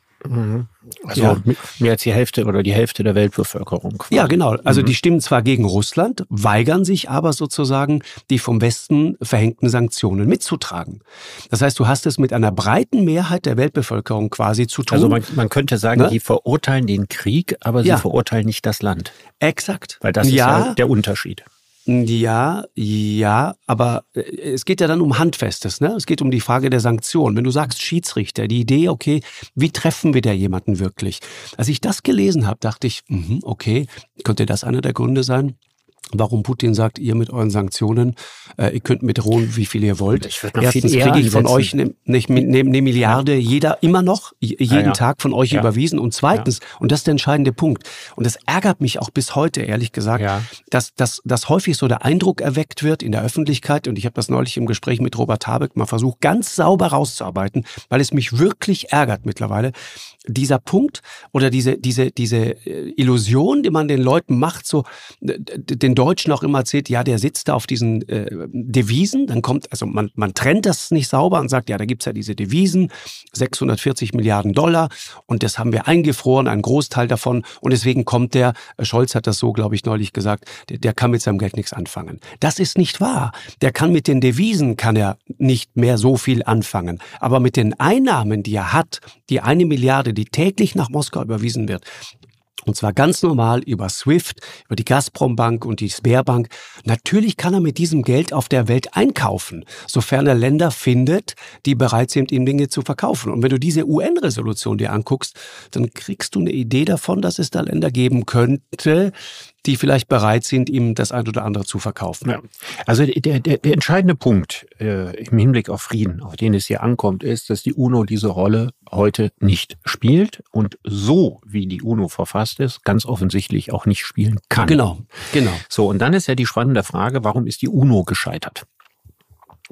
Also Ja. mehr als die Hälfte oder die Hälfte der Weltbevölkerung. quasi. Ja, genau. Also die stimmen zwar gegen Russland, weigern sich aber sozusagen, die vom Westen verhängten Sanktionen mitzutragen. Das heißt, du hast es mit einer breiten Mehrheit der Weltbevölkerung quasi zu tun. Also man, man könnte sagen, Ne? die verurteilen den Krieg, aber sie Ja. verurteilen nicht das Land. Exakt. Weil das ist ja, ja der Unterschied. Ja, ja, aber äh, es geht ja dann um Handfestes, ne? Es geht um die Frage der Sanktionen. Wenn du sagst Schiedsrichter, die Idee, okay, wie treffen wir da jemanden wirklich? Als ich das gelesen habe, dachte ich, mhm, okay, könnte das einer der Gründe sein? Warum Putin sagt, ihr mit euren Sanktionen, äh, ihr könnt mir drohen, wie viel ihr wollt. Ich würd noch viel Erstens eher kriege ich von euch eine ne, ne, ne Milliarde jeder immer noch, jeden ja. Tag von euch Ja. überwiesen. Und zweitens, und das ist der entscheidende Punkt, und das ärgert mich auch bis heute, ehrlich gesagt, Ja. dass, dass, dass häufig so der Eindruck erweckt wird in der Öffentlichkeit, und ich habe das neulich im Gespräch mit Robert Habeck mal versucht, ganz sauber rauszuarbeiten, weil es mich wirklich ärgert mittlerweile, dieser Punkt oder diese, diese, diese äh, Illusion, die man den Leuten macht, so den Deutschen auch immer erzählt, ja, der sitzt da auf diesen äh, Devisen, dann kommt, also man, man trennt das nicht sauber und sagt, ja, da gibt's ja diese Devisen, 640 Milliarden Dollar und das haben wir eingefroren, einen Großteil davon und deswegen kommt der, äh, Scholz hat das so, glaube ich, neulich gesagt, der, der kann mit seinem Geld nichts anfangen. Das ist nicht wahr. Der kann mit den Devisen, kann er nicht mehr so viel anfangen. Aber mit den Einnahmen, die er hat, die eine Milliarde, die täglich nach Moskau überwiesen wird, und zwar ganz normal über SWIFT, über die Gazprom-Bank und die Sberbank. Natürlich kann er mit diesem Geld auf der Welt einkaufen, sofern er Länder findet, die bereit sind, ihm Dinge zu verkaufen. Und wenn du diese UN-Resolution dir anguckst, dann kriegst du eine Idee davon, dass es da Länder geben könnte, die vielleicht bereit sind, ihm das ein oder andere zu verkaufen. Ja. Also der, der, der entscheidende Punkt äh, im Hinblick auf Frieden, auf den es hier ankommt, ist, dass die UNO diese Rolle heute nicht spielt und so, wie die UNO verfasst ist, ganz offensichtlich auch nicht spielen kann. Genau, genau. So, und dann ist ja die spannende Frage, warum ist die UNO gescheitert?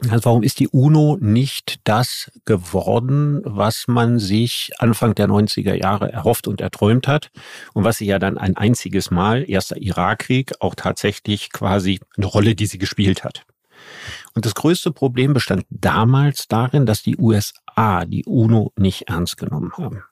Also warum ist die UNO nicht das geworden, was man sich Anfang der 90er Jahre erhofft und erträumt hat und was sie ja dann ein einziges Mal, erster Irakkrieg, auch tatsächlich quasi eine Rolle, die sie gespielt hat? Und das größte Problem bestand damals darin, dass die USA die UNO nicht ernst genommen haben.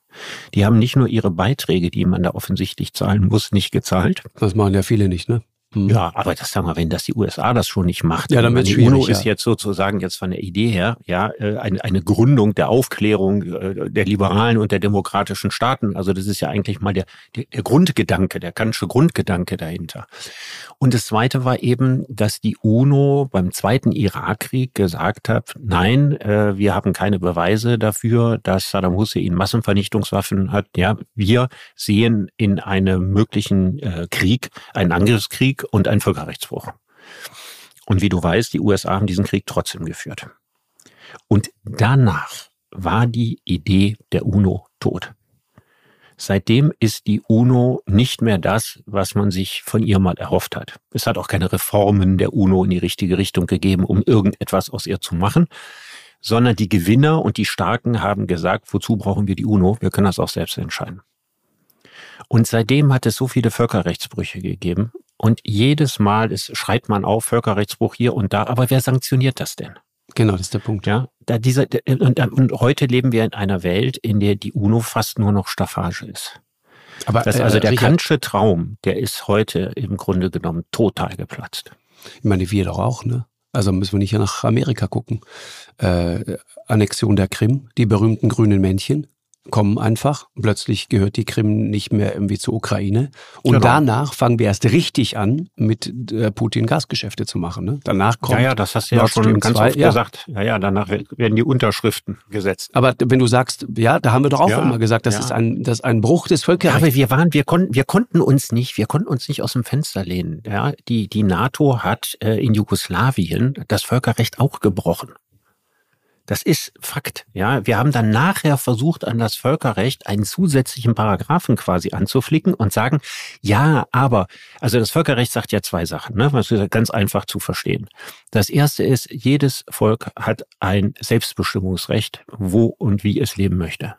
Die haben nicht nur ihre Beiträge, die man da offensichtlich zahlen muss, nicht gezahlt. Das machen ja viele nicht, ne? Ja, aber das sagen wir, wenn das die USA das schon nicht macht. Ja, dann wird die UNO ja. ist jetzt sozusagen jetzt von der Idee her, ja, äh, eine, eine Gründung der Aufklärung äh, der liberalen und der demokratischen Staaten. Also das ist ja eigentlich mal der, der, der Grundgedanke, der kantische Grundgedanke dahinter. Und das zweite war eben, dass die UNO beim zweiten Irakkrieg gesagt hat, nein, äh, wir haben keine Beweise dafür, dass Saddam Hussein Massenvernichtungswaffen hat. Ja, wir sehen in einem möglichen Krieg einen Angriffskrieg und ein Völkerrechtsbruch. Und wie du weißt, die USA haben diesen Krieg trotzdem geführt. Und danach war die Idee der UNO tot. Seitdem ist die UNO nicht mehr das, was man sich von ihr mal erhofft hat. Es hat auch keine Reformen der UNO in die richtige Richtung gegeben, um irgendetwas aus ihr zu machen, sondern die Gewinner und die Starken haben gesagt, wozu brauchen wir die UNO? Wir können das auch selbst entscheiden. Und seitdem hat es so viele Völkerrechtsbrüche gegeben. Und jedes Mal ist, schreit man auf, Völkerrechtsbruch hier und da. Aber wer sanktioniert das denn? Genau, das ist der Punkt. Ja, da dieser, und, und heute leben wir in einer Welt, in der die UNO fast nur noch Staffage ist. Aber das, also äh, der Richard, Kantsche Traum, der ist heute im Grunde genommen total geplatzt. Ich meine, wir doch auch, ne? Also müssen wir nicht nach Amerika gucken. Äh, Annexion der Krim, die berühmten grünen Männchen kommen einfach. Plötzlich gehört die Krim nicht mehr irgendwie zur Ukraine. Und genau. danach fangen wir erst richtig an, mit äh, Putin Gasgeschäfte zu machen. Ne? Danach kommt. Ja, ja, das hast du ja schon ganz 2. oft ja. gesagt. Ja, ja, danach werden die Unterschriften gesetzt. Aber wenn du sagst, ja, da haben wir doch auch ja, immer gesagt, das ja. ist ein, das ist ein Bruch des Völkerrechts. Aber wir waren, wir konnten, wir konnten uns nicht, wir konnten uns nicht aus dem Fenster lehnen. Ja, die, die NATO hat äh, in Jugoslawien das Völkerrecht auch gebrochen. Das ist Fakt. Ja, wir haben dann nachher versucht, an das Völkerrecht einen zusätzlichen Paragraphen quasi anzuflicken und sagen, ja, aber, also das Völkerrecht sagt ja zwei Sachen, ne? Das ist ganz einfach zu verstehen. Das erste ist, jedes Volk hat ein Selbstbestimmungsrecht, wo und wie es leben möchte.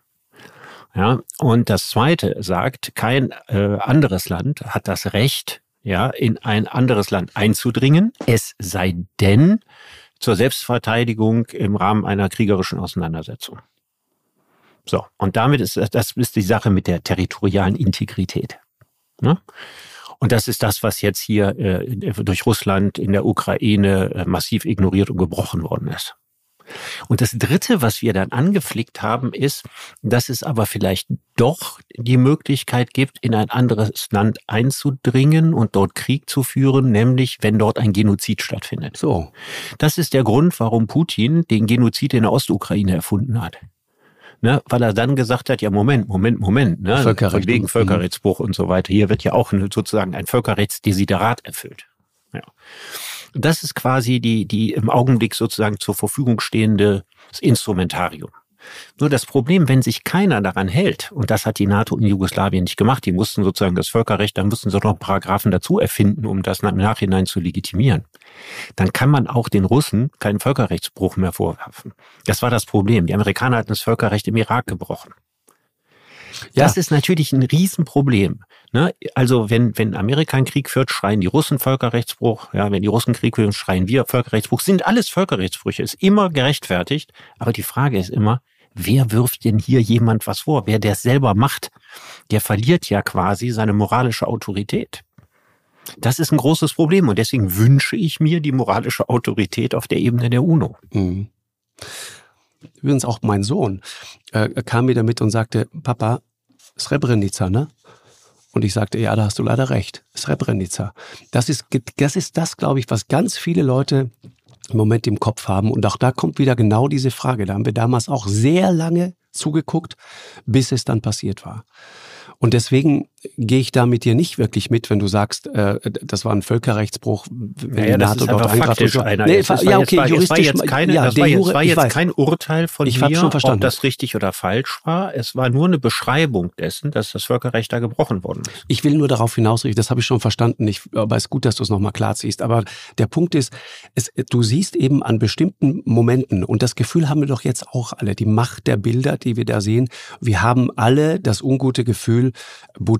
Ja, und das zweite sagt, kein äh, anderes Land hat das Recht, ja, in ein anderes Land einzudringen, es sei denn, zur Selbstverteidigung im Rahmen einer kriegerischen Auseinandersetzung. So, und damit ist das ist die Sache mit der territorialen Integrität. Ne? Und das ist das, was jetzt hier äh, durch Russland in der Ukraine äh, massiv ignoriert und gebrochen worden ist. Und das Dritte, was wir dann angeflickt haben, ist, dass es aber vielleicht doch die Möglichkeit gibt, in ein anderes Land einzudringen und dort Krieg zu führen, nämlich wenn dort ein Genozid stattfindet. So. Das ist der Grund, warum Putin den Genozid in der Ostukraine erfunden hat. Ne, weil er dann gesagt hat, ja Moment, Moment, Moment, ne, Völkerrecht. wegen Völkerrechtsbruch und so weiter. Hier wird ja auch sozusagen ein Völkerrechtsdesiderat erfüllt. Ja. Das ist quasi die, die im Augenblick sozusagen zur Verfügung stehende Instrumentarium. Nur das Problem, wenn sich keiner daran hält, und das hat die NATO in Jugoslawien nicht gemacht, die mussten sozusagen das Völkerrecht, dann mussten sie noch Paragraphen dazu erfinden, um das im Nachhinein zu legitimieren. Dann kann man auch den Russen keinen Völkerrechtsbruch mehr vorwerfen. Das war das Problem. Die Amerikaner hatten das Völkerrecht im Irak gebrochen. Ja. Das ist natürlich ein Riesenproblem. Ne? Also wenn, wenn Amerika einen Krieg führt, schreien die Russen Völkerrechtsbruch. Ja, wenn die Russen Krieg führen, schreien wir Völkerrechtsbruch. Sind alles Völkerrechtsbrüche, ist immer gerechtfertigt. Aber die Frage ist immer, wer wirft denn hier jemand was vor? Wer der selber macht, der verliert ja quasi seine moralische Autorität. Das ist ein großes Problem und deswegen wünsche ich mir die moralische Autorität auf der Ebene der UNO. Mhm. Übrigens auch mein Sohn äh, kam wieder mit und sagte, Papa, Srebrenica, ne? Und ich sagte, ja, da hast du leider recht. Srebrenica. Das ist, das ist das, glaube ich, was ganz viele Leute im Moment im Kopf haben. Und auch da kommt wieder genau diese Frage. Da haben wir damals auch sehr lange zugeguckt, bis es dann passiert war. Und deswegen gehe ich da mit dir nicht wirklich mit, wenn du sagst, äh, das war ein Völkerrechtsbruch, wenn naja, die NATO dort eingreift. Einer. Nee, war, ja, okay, war, juristisch. War jetzt keine, ja, das war jetzt, war jetzt kein Urteil von ich mir, schon verstanden. ob das richtig oder falsch war. Es war nur eine Beschreibung dessen, dass das Völkerrecht da gebrochen worden ist. Ich will nur darauf hinausrichten, das habe ich schon verstanden. Ich, aber es ist gut, dass du es nochmal klar ziehst. Aber der Punkt ist, es, du siehst eben an bestimmten Momenten, und das Gefühl haben wir doch jetzt auch alle, die Macht der Bilder, die wir da sehen. Wir haben alle das ungute Gefühl,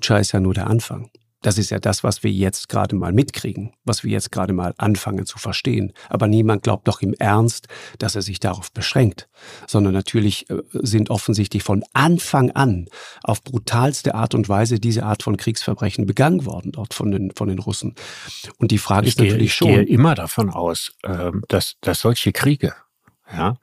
Butscha ist ja nur der Anfang. Das ist ja das, was wir jetzt gerade mal mitkriegen, was wir jetzt gerade mal anfangen zu verstehen. Aber niemand glaubt doch im Ernst, dass er sich darauf beschränkt, sondern natürlich äh, sind offensichtlich von Anfang an auf brutalste Art und Weise diese Art von Kriegsverbrechen begangen worden dort von den, von den Russen. Und die Frage ich ist natürlich gehe, schon. Ich gehe immer davon aus, ähm, dass, dass solche Kriege ja,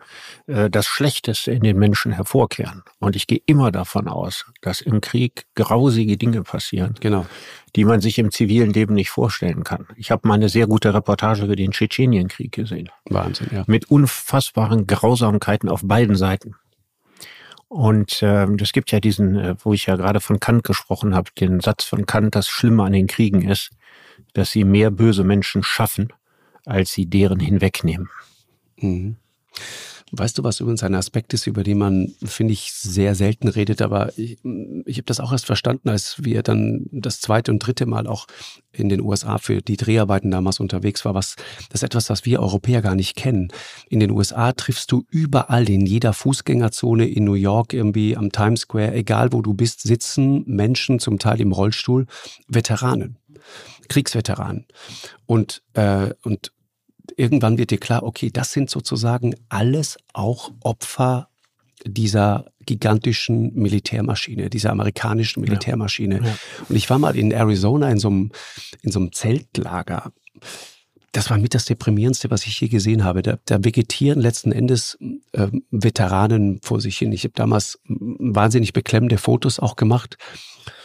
äh, das Schlechteste in den Menschen hervorkehren. Und ich gehe immer davon aus, dass im Krieg grausige Dinge passieren, genau. die man sich im zivilen Leben nicht vorstellen kann. Ich habe mal eine sehr gute Reportage über den Tschetschenienkrieg gesehen. Wahnsinn, ja. Mit unfassbaren Grausamkeiten auf beiden Seiten. Und äh, es gibt ja diesen, äh, wo ich ja gerade von Kant gesprochen habe, den Satz von Kant, das Schlimme an den Kriegen ist, dass sie mehr böse Menschen schaffen, als sie deren hinwegnehmen. Mhm. Weißt du, was übrigens ein Aspekt ist, über den man, finde ich, sehr selten redet, aber ich, ich habe das auch erst verstanden, als wir dann das zweite und dritte Mal auch in den USA für die Dreharbeiten damals unterwegs war, was das ist etwas, was wir Europäer gar nicht kennen. In den USA triffst du überall in jeder Fußgängerzone in New York irgendwie am Times Square, egal wo du bist, sitzen Menschen zum Teil im Rollstuhl, Veteranen. Kriegsveteranen. Und, äh, und irgendwann wird dir klar, okay, das sind sozusagen alles auch Opfer dieser gigantischen Militärmaschine, dieser amerikanischen Militärmaschine. Ja. Ja. Und ich war mal in Arizona in so einem, in so einem Zeltlager. Das war mit das Deprimierendste, was ich je gesehen habe. Da, da vegetieren letzten Endes äh, Veteranen vor sich hin. Ich habe damals wahnsinnig beklemmende Fotos auch gemacht.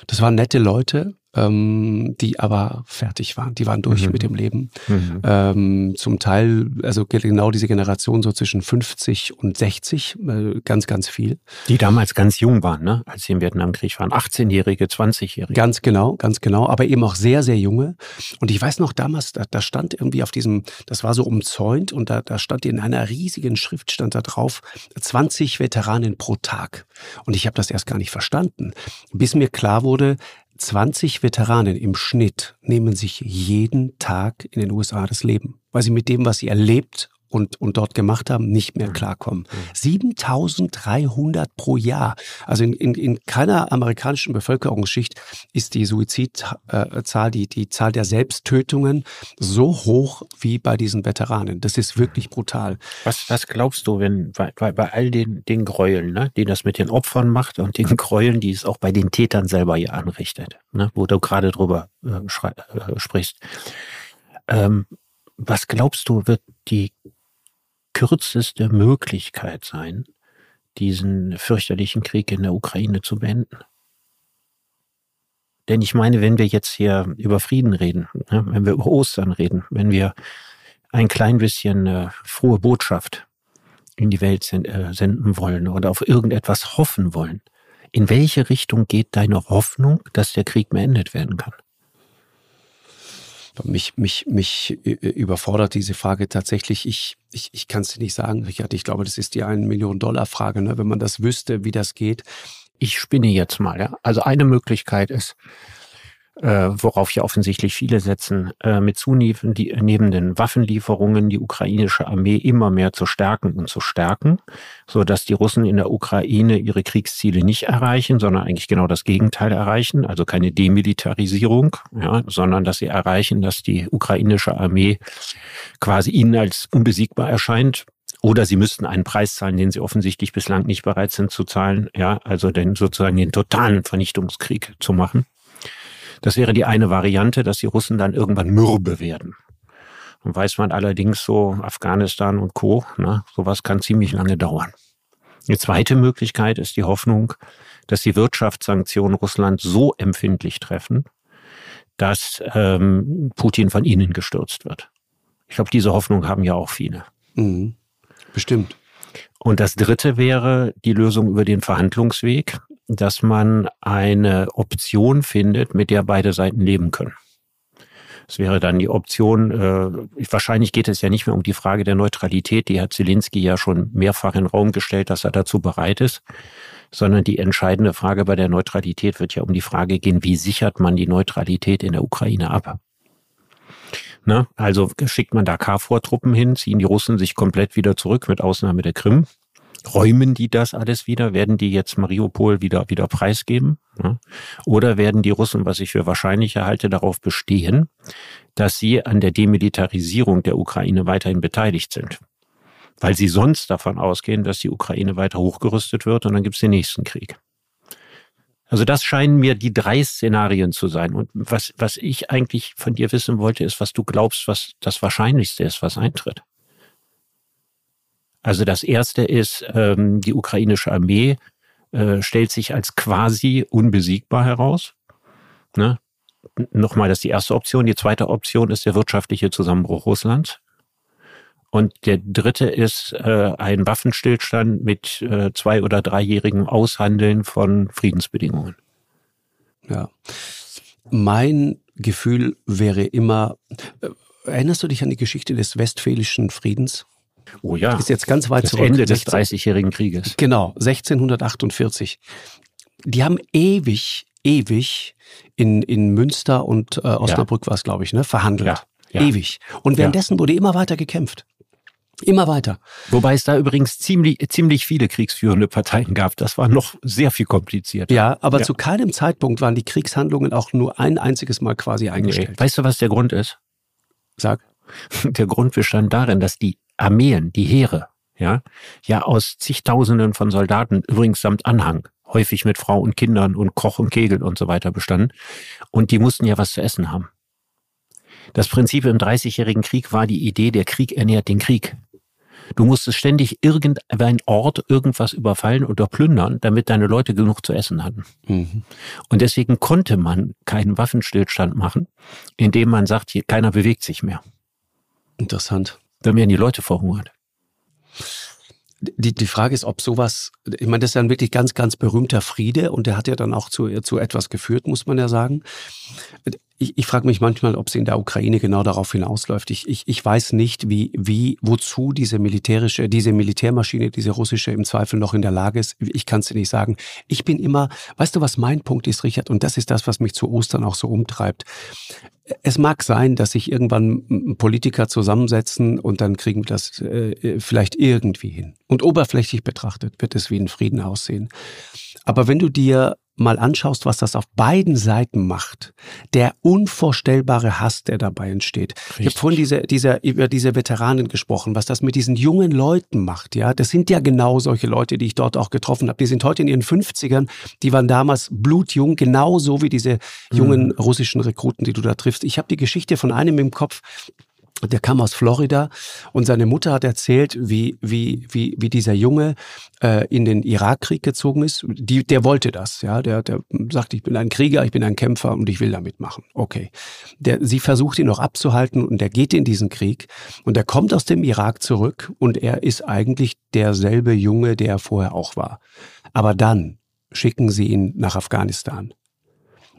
Das waren nette Leute, ähm, die aber fertig waren. Die waren durch mhm. mit dem Leben. Mhm. Ähm, zum Teil, also genau diese Generation so zwischen 50 und 60, äh, ganz, ganz viel. Die damals ganz jung waren, ne? als sie im Vietnamkrieg waren. 18-Jährige, 20-Jährige. Ganz genau, ganz genau. Aber eben auch sehr, sehr junge. Und ich weiß noch damals, da, da stand irgendwie auf diesem, das war so umzäunt und da, da stand in einer riesigen Schrift, stand da drauf, 20 Veteranen pro Tag. Und ich habe das erst gar nicht verstanden, bis mir klar wurde, 20 Veteranen im Schnitt nehmen sich jeden Tag in den USA das Leben, weil sie mit dem, was sie erlebt und, und dort gemacht haben, nicht mehr klarkommen. 7300 pro Jahr. Also in, in, in keiner amerikanischen Bevölkerungsschicht ist die Suizidzahl, die, die Zahl der Selbsttötungen so hoch wie bei diesen Veteranen. Das ist wirklich brutal. Was, was glaubst du, wenn bei, bei, bei all den, den Gräueln, ne, die das mit den Opfern macht und den Gräueln, die es auch bei den Tätern selber hier anrichtet, ne, wo du gerade drüber äh, äh, sprichst, ähm, was glaubst du, wird die kürzeste Möglichkeit sein, diesen fürchterlichen Krieg in der Ukraine zu beenden. Denn ich meine, wenn wir jetzt hier über Frieden reden, ne, wenn wir über Ostern reden, wenn wir ein klein bisschen äh, frohe Botschaft in die Welt äh, senden wollen oder auf irgendetwas hoffen wollen, in welche Richtung geht deine Hoffnung, dass der Krieg beendet werden kann? Mich, mich, mich überfordert diese Frage tatsächlich. Ich, ich, ich kann es dir nicht sagen, Richard. Ich glaube, das ist die 1 Million Dollar Frage. Ne? Wenn man das wüsste, wie das geht. Ich spinne jetzt mal. Ja? Also eine Möglichkeit ist, äh, worauf ja offensichtlich viele setzen, äh, mit zunehmenden Waffenlieferungen die ukrainische Armee immer mehr zu stärken und zu stärken, so dass die Russen in der Ukraine ihre Kriegsziele nicht erreichen, sondern eigentlich genau das Gegenteil erreichen, also keine Demilitarisierung, ja, sondern dass sie erreichen, dass die ukrainische Armee quasi ihnen als unbesiegbar erscheint, oder sie müssten einen Preis zahlen, den sie offensichtlich bislang nicht bereit sind zu zahlen, ja, also den sozusagen den totalen Vernichtungskrieg zu machen. Das wäre die eine Variante, dass die Russen dann irgendwann mürbe werden. Und weiß man allerdings so, Afghanistan und Co., ne, sowas kann ziemlich lange dauern. Die zweite Möglichkeit ist die Hoffnung, dass die Wirtschaftssanktionen Russland so empfindlich treffen, dass ähm, Putin von ihnen gestürzt wird. Ich glaube, diese Hoffnung haben ja auch viele. Mhm. Bestimmt. Und das dritte wäre die Lösung über den Verhandlungsweg dass man eine Option findet, mit der beide Seiten leben können. Es wäre dann die Option, äh, wahrscheinlich geht es ja nicht mehr um die Frage der Neutralität, die hat Zelensky ja schon mehrfach in den Raum gestellt, dass er dazu bereit ist, sondern die entscheidende Frage bei der Neutralität wird ja um die Frage gehen, wie sichert man die Neutralität in der Ukraine ab? Ne? Also schickt man da KFOR-Truppen hin, ziehen die Russen sich komplett wieder zurück, mit Ausnahme der Krim Räumen die das alles wieder? Werden die jetzt Mariupol wieder, wieder preisgeben? Oder werden die Russen, was ich für wahrscheinlich halte, darauf bestehen, dass sie an der Demilitarisierung der Ukraine weiterhin beteiligt sind? Weil sie sonst davon ausgehen, dass die Ukraine weiter hochgerüstet wird und dann gibt es den nächsten Krieg. Also das scheinen mir die drei Szenarien zu sein. Und was, was ich eigentlich von dir wissen wollte, ist, was du glaubst, was das Wahrscheinlichste ist, was eintritt. Also das erste ist, ähm, die ukrainische Armee äh, stellt sich als quasi unbesiegbar heraus. Ne? Nochmal, das ist die erste Option. Die zweite Option ist der wirtschaftliche Zusammenbruch Russlands. Und der dritte ist äh, ein Waffenstillstand mit äh, zwei- oder dreijährigem Aushandeln von Friedensbedingungen. Ja. Mein Gefühl wäre immer, äh, erinnerst du dich an die Geschichte des Westfälischen Friedens? Oh ja. Ist jetzt ganz weit das zurück. Ende des Dreißigjährigen Krieges. Genau, 1648. Die haben ewig, ewig in, in Münster und äh, Osnabrück ja. war es, glaube ich, ne, verhandelt. Ja. Ja. Ewig. Und währenddessen wurde immer weiter gekämpft. Immer weiter. Wobei es da übrigens ziemlich, ziemlich viele kriegsführende Parteien gab. Das war noch sehr viel komplizierter. Ja, aber ja. zu keinem Zeitpunkt waren die Kriegshandlungen auch nur ein einziges Mal quasi eingestellt. Nee. Weißt du, was der Grund ist? Sag. Der Grund bestand darin, dass die Armeen, die Heere, ja, ja aus zigtausenden von Soldaten, übrigens samt Anhang, häufig mit Frau und Kindern und Koch und Kegel und so weiter bestanden. Und die mussten ja was zu essen haben. Das Prinzip im Dreißigjährigen Krieg war die Idee, der Krieg ernährt den Krieg. Du musstest ständig irgendein Ort irgendwas überfallen oder plündern, damit deine Leute genug zu essen hatten. Mhm. Und deswegen konnte man keinen Waffenstillstand machen, indem man sagt, hier, keiner bewegt sich mehr. Interessant. Dann werden die Leute verhungert. Die, die Frage ist, ob sowas, ich meine, das ist ja ein wirklich ganz, ganz berühmter Friede und der hat ja dann auch zu, zu etwas geführt, muss man ja sagen ich, ich frage mich manchmal, ob es in der Ukraine genau darauf hinausläuft. Ich, ich, ich weiß nicht, wie, wie, wozu diese militärische, diese Militärmaschine, diese russische im Zweifel noch in der Lage ist. Ich kann es dir nicht sagen. Ich bin immer, weißt du, was mein Punkt ist, Richard? Und das ist das, was mich zu Ostern auch so umtreibt. Es mag sein, dass sich irgendwann Politiker zusammensetzen und dann kriegen wir das äh, vielleicht irgendwie hin. Und oberflächlich betrachtet wird es wie ein Frieden aussehen. Aber wenn du dir mal anschaust, was das auf beiden Seiten macht, der unvorstellbare Hass, der dabei entsteht. Richtig. Ich habe vorhin diese, diese, über diese Veteranen gesprochen, was das mit diesen jungen Leuten macht. Ja, das sind ja genau solche Leute, die ich dort auch getroffen habe. Die sind heute in ihren 50ern, die waren damals blutjung, genauso wie diese jungen mhm. russischen Rekruten, die du da triffst. Ich habe die Geschichte von einem im Kopf, der kam aus Florida und seine Mutter hat erzählt, wie, wie, wie, wie dieser Junge äh, in den Irakkrieg gezogen ist. Die, der wollte das, ja. Der, der sagt, ich bin ein Krieger, ich bin ein Kämpfer und ich will da mitmachen. Okay. Der, sie versucht ihn noch abzuhalten und er geht in diesen Krieg und er kommt aus dem Irak zurück und er ist eigentlich derselbe Junge, der er vorher auch war. Aber dann schicken sie ihn nach Afghanistan.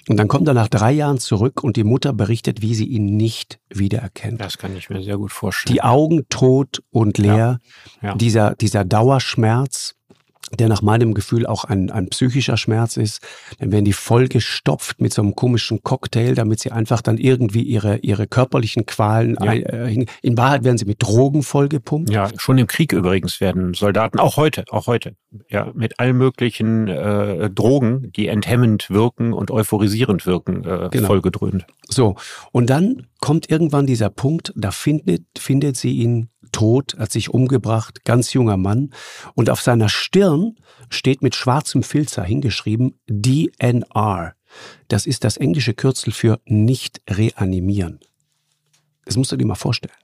Und dann kommt er nach drei Jahren zurück und die Mutter berichtet, wie sie ihn nicht wiedererkennt. Das kann ich mir sehr gut vorstellen. Die Augen tot und leer, ja. Ja. Dieser, dieser Dauerschmerz, der nach meinem Gefühl auch ein, ein psychischer Schmerz ist. Dann werden die vollgestopft mit so einem komischen Cocktail, damit sie einfach dann irgendwie ihre, ihre körperlichen Qualen, ja. äh, in Wahrheit werden sie mit Drogen vollgepumpt. Ja, schon im Krieg übrigens werden Soldaten, auch heute, auch heute, ja, mit allen möglichen äh, Drogen, die enthemmend wirken und euphorisierend wirken, äh, genau. vollgedröhnt. So, und dann kommt irgendwann dieser Punkt, da findet, findet sie ihn tot, hat sich umgebracht, ganz junger Mann. Und auf seiner Stirn steht mit schwarzem Filzer hingeschrieben DNR. Das ist das englische Kürzel für nicht reanimieren. Das musst du dir mal vorstellen.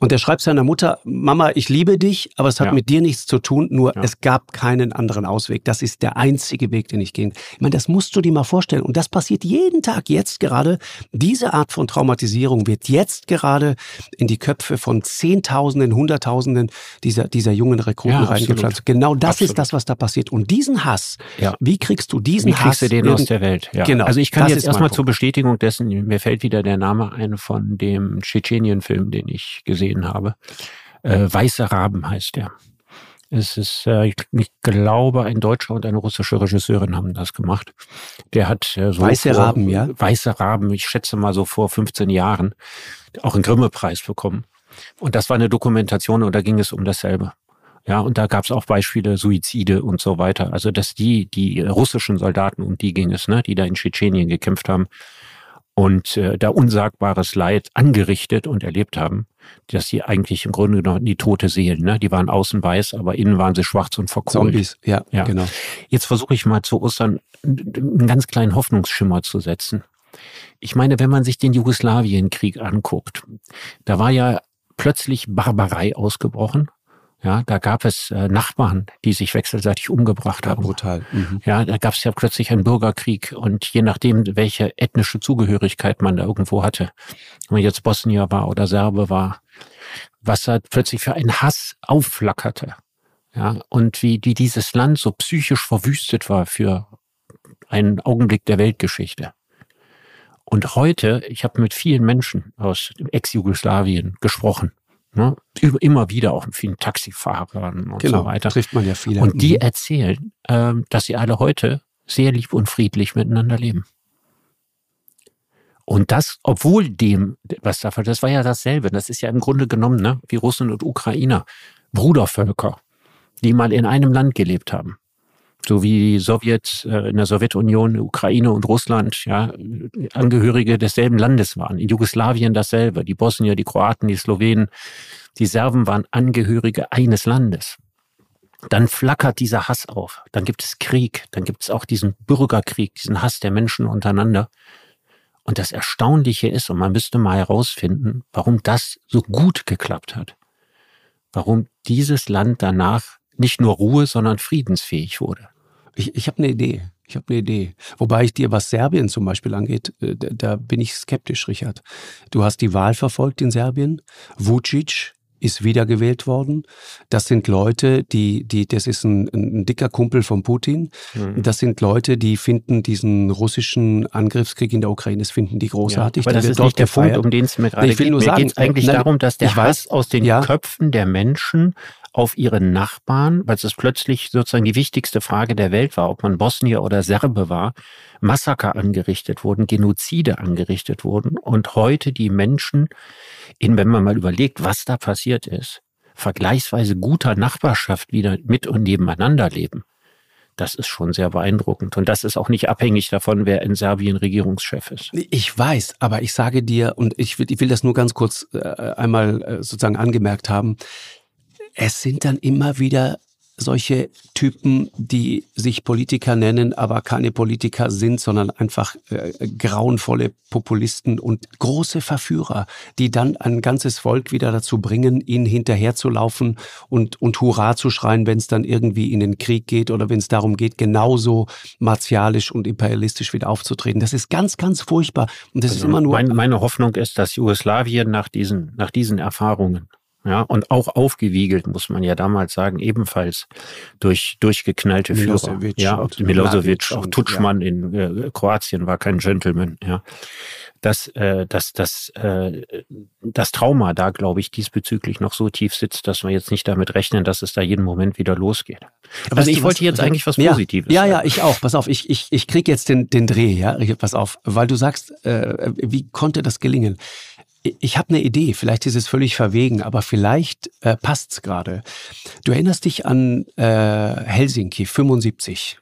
Und er schreibt seiner Mutter, Mama, ich liebe dich, aber es hat ja. mit dir nichts zu tun, nur ja. es gab keinen anderen Ausweg. Das ist der einzige Weg, den ich gehen. Ich meine, das musst du dir mal vorstellen. Und das passiert jeden Tag jetzt gerade. Diese Art von Traumatisierung wird jetzt gerade in die Köpfe von Zehntausenden, Hunderttausenden dieser, dieser jungen Rekruten ja, reingepflanzt. Genau das absolut. ist das, was da passiert. Und diesen Hass, wie kriegst du diesen wie kriegst Hass? du den aus der Welt? Genau. Also ich kann jetzt erstmal zur Bestätigung dessen, mir fällt wieder der Name ein von dem Tschetschenien-Film, den ich gesehen gesehen habe. Äh, Weiße Raben heißt der. Es ist, äh, ich, ich, glaube, ein Deutscher und eine russische Regisseurin haben das gemacht. Der hat äh, so Weiße vor, Raben, ja? Weiße Raben, ich schätze mal so vor 15 Jahren, auch einen Grimme-Preis bekommen. Und das war eine Dokumentation und da ging es um dasselbe. Ja, und da gab es auch Beispiele, Suizide und so weiter. Also, dass die, die russischen Soldaten, um die ging es, ne, die da in Tschetschenien gekämpft haben und äh, da unsagbares Leid angerichtet und erlebt haben, dass sie eigentlich im Grunde genommen die tote Seelen, ne? die waren außen weiß, aber innen waren sie schwarz und verkohlt. Zombies, ja, ja. genau. Jetzt versuche ich mal zu Ostern einen ganz kleinen Hoffnungsschimmer zu setzen. Ich meine, wenn man sich den Jugoslawienkrieg anguckt, da war ja plötzlich Barbarei ausgebrochen. Ja, da gab es äh, Nachbarn, die sich wechselseitig umgebracht ja, haben. Brutal. Mhm. Ja, da gab es ja plötzlich einen Bürgerkrieg und je nachdem, welche ethnische Zugehörigkeit man da irgendwo hatte, wenn man jetzt Bosnier war oder Serbe war, was da plötzlich für einen Hass aufflackerte. Ja, und wie, wie dieses Land so psychisch verwüstet war für einen Augenblick der Weltgeschichte. Und heute, ich habe mit vielen Menschen aus Ex-Jugoslawien gesprochen, ne, immer wieder auch mit vielen Taxifahrern und genau, so weiter. trifft man ja viele. Und die Mhm. erzählen, ähm, dass sie alle heute sehr lieb und friedlich miteinander leben. Und das, obwohl dem, was da, das war ja dasselbe. Das ist ja im Grunde genommen, ne, wie Russen und Ukrainer, Brudervölker, die mal in einem Land gelebt haben. So wie die Sowjet, äh, in der Sowjetunion, Ukraine und Russland, ja, Angehörige desselben Landes waren. In Jugoslawien dasselbe. Die Bosnier, die Kroaten, die Slowenen, die Serben waren Angehörige eines Landes. Dann flackert dieser Hass auf. Dann gibt es Krieg. Dann gibt es auch diesen Bürgerkrieg, diesen Hass der Menschen untereinander. Und das Erstaunliche ist, und man müsste mal herausfinden, warum das so gut geklappt hat. Warum dieses Land danach nicht nur Ruhe, sondern friedensfähig wurde. Ich, ich habe eine Idee. Ich habe eine Idee. Wobei ich dir, was Serbien zum Beispiel angeht, äh, da, bin ich skeptisch, Richard. Du hast die Wahl verfolgt in Serbien. Vucic ist wiedergewählt worden. Das sind Leute, die, die, das ist ein, ein dicker Kumpel von Putin. Mhm. Das sind Leute, die finden diesen russischen Angriffskrieg in der Ukraine, das finden die großartig. aber Der das ist nicht der Punkt, um den es mir gerade Nee, ich will geht. nur mir sagen, geht eigentlich nein, darum, dass der ich weiß, Hass aus den ja. Köpfen der Menschen auf ihre Nachbarn, weil es plötzlich sozusagen die wichtigste Frage der Welt war, ob man Bosnier oder Serbe war, Massaker angerichtet wurden, Genozide angerichtet wurden und heute die Menschen, in, wenn man mal überlegt, was da passiert ist, vergleichsweise guter Nachbarschaft wieder mit und nebeneinander leben. Das ist schon sehr beeindruckend. Und das ist auch nicht abhängig davon, wer in Serbien Regierungschef ist. Ich weiß, aber ich sage dir, und ich will, ich will das nur ganz kurz äh, einmal äh, sozusagen angemerkt haben, es sind dann immer wieder solche Typen, die sich Politiker nennen, aber keine Politiker sind, sondern einfach äh, grauenvolle Populisten und große Verführer, die dann ein ganzes Volk wieder dazu bringen, ihnen hinterherzulaufen und, und Hurra zu schreien, wenn es dann irgendwie in den Krieg geht oder wenn es darum geht, genauso martialisch und imperialistisch wieder aufzutreten. Das ist ganz, ganz furchtbar. Und das ist immer nur... Meine, meine Hoffnung ist, dass Jugoslawien nach diesen, nach diesen Erfahrungen ja, und auch aufgewiegelt, muss man ja damals sagen, ebenfalls durch durchgeknallte Milosevic Führer. Ja, auch Milosevic, auch Tutschmann in äh, Kroatien war kein Gentleman, ja. Dass, äh, dass, dass äh, das Trauma da, glaube ich, diesbezüglich noch so tief sitzt, dass wir jetzt nicht damit rechnen, dass es da jeden Moment wieder losgeht. Weißt Also ich wollte was- jetzt eigentlich was ja, Positives Ja, ja, ich auch. Pass auf, ich, ich, ich krieg jetzt den, den Dreh, ja. Pass auf, weil du sagst, äh, wie konnte das gelingen? Ich- habe eine Idee, vielleicht ist es völlig verwegen, aber vielleicht äh, passt's gerade. Du erinnerst dich an äh, Helsinki 75.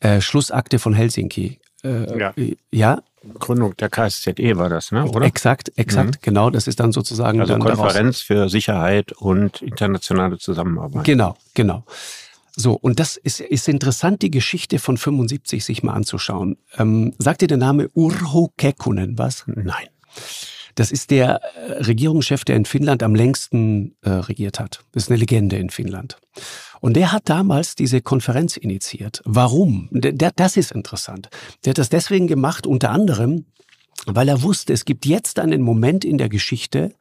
Äh, Schlussakte von Helsinki. Äh, Ja. Ja, Gründung der KSZE war das, ne? oder? exakt, exakt, genau. Das ist dann sozusagen Also dann daraus- Konferenz für Sicherheit und internationale Zusammenarbeit. Genau, genau. So, und das ist, ist interessant, die Geschichte von 75 sich mal anzuschauen. Ähm, sagt dir der Name Urho Kekkonen was? Nein. Das ist der äh, Regierungschef, der in Finnland am längsten äh, regiert hat. Das ist eine Legende in Finnland. Und der hat damals diese Konferenz initiiert. Warum? Der, der, das ist interessant. Der hat das deswegen gemacht, unter anderem, weil er wusste, es gibt jetzt einen Moment in der Geschichte,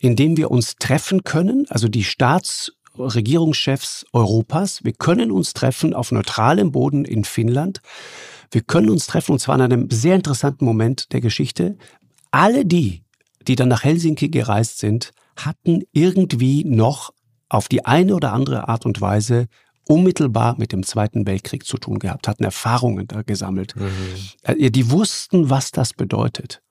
in dem wir uns treffen können, also die Staatsregierungschefs Europas, wir können uns treffen auf neutralem Boden in Finnland. Wir können uns treffen, und zwar an einem sehr interessanten Moment der Geschichte. Alle die, die dann nach Helsinki gereist sind, hatten irgendwie noch auf die eine oder andere Art und Weise unmittelbar mit dem Zweiten Weltkrieg zu tun gehabt, hatten Erfahrungen da gesammelt. Äh, Die wussten, was das bedeutet.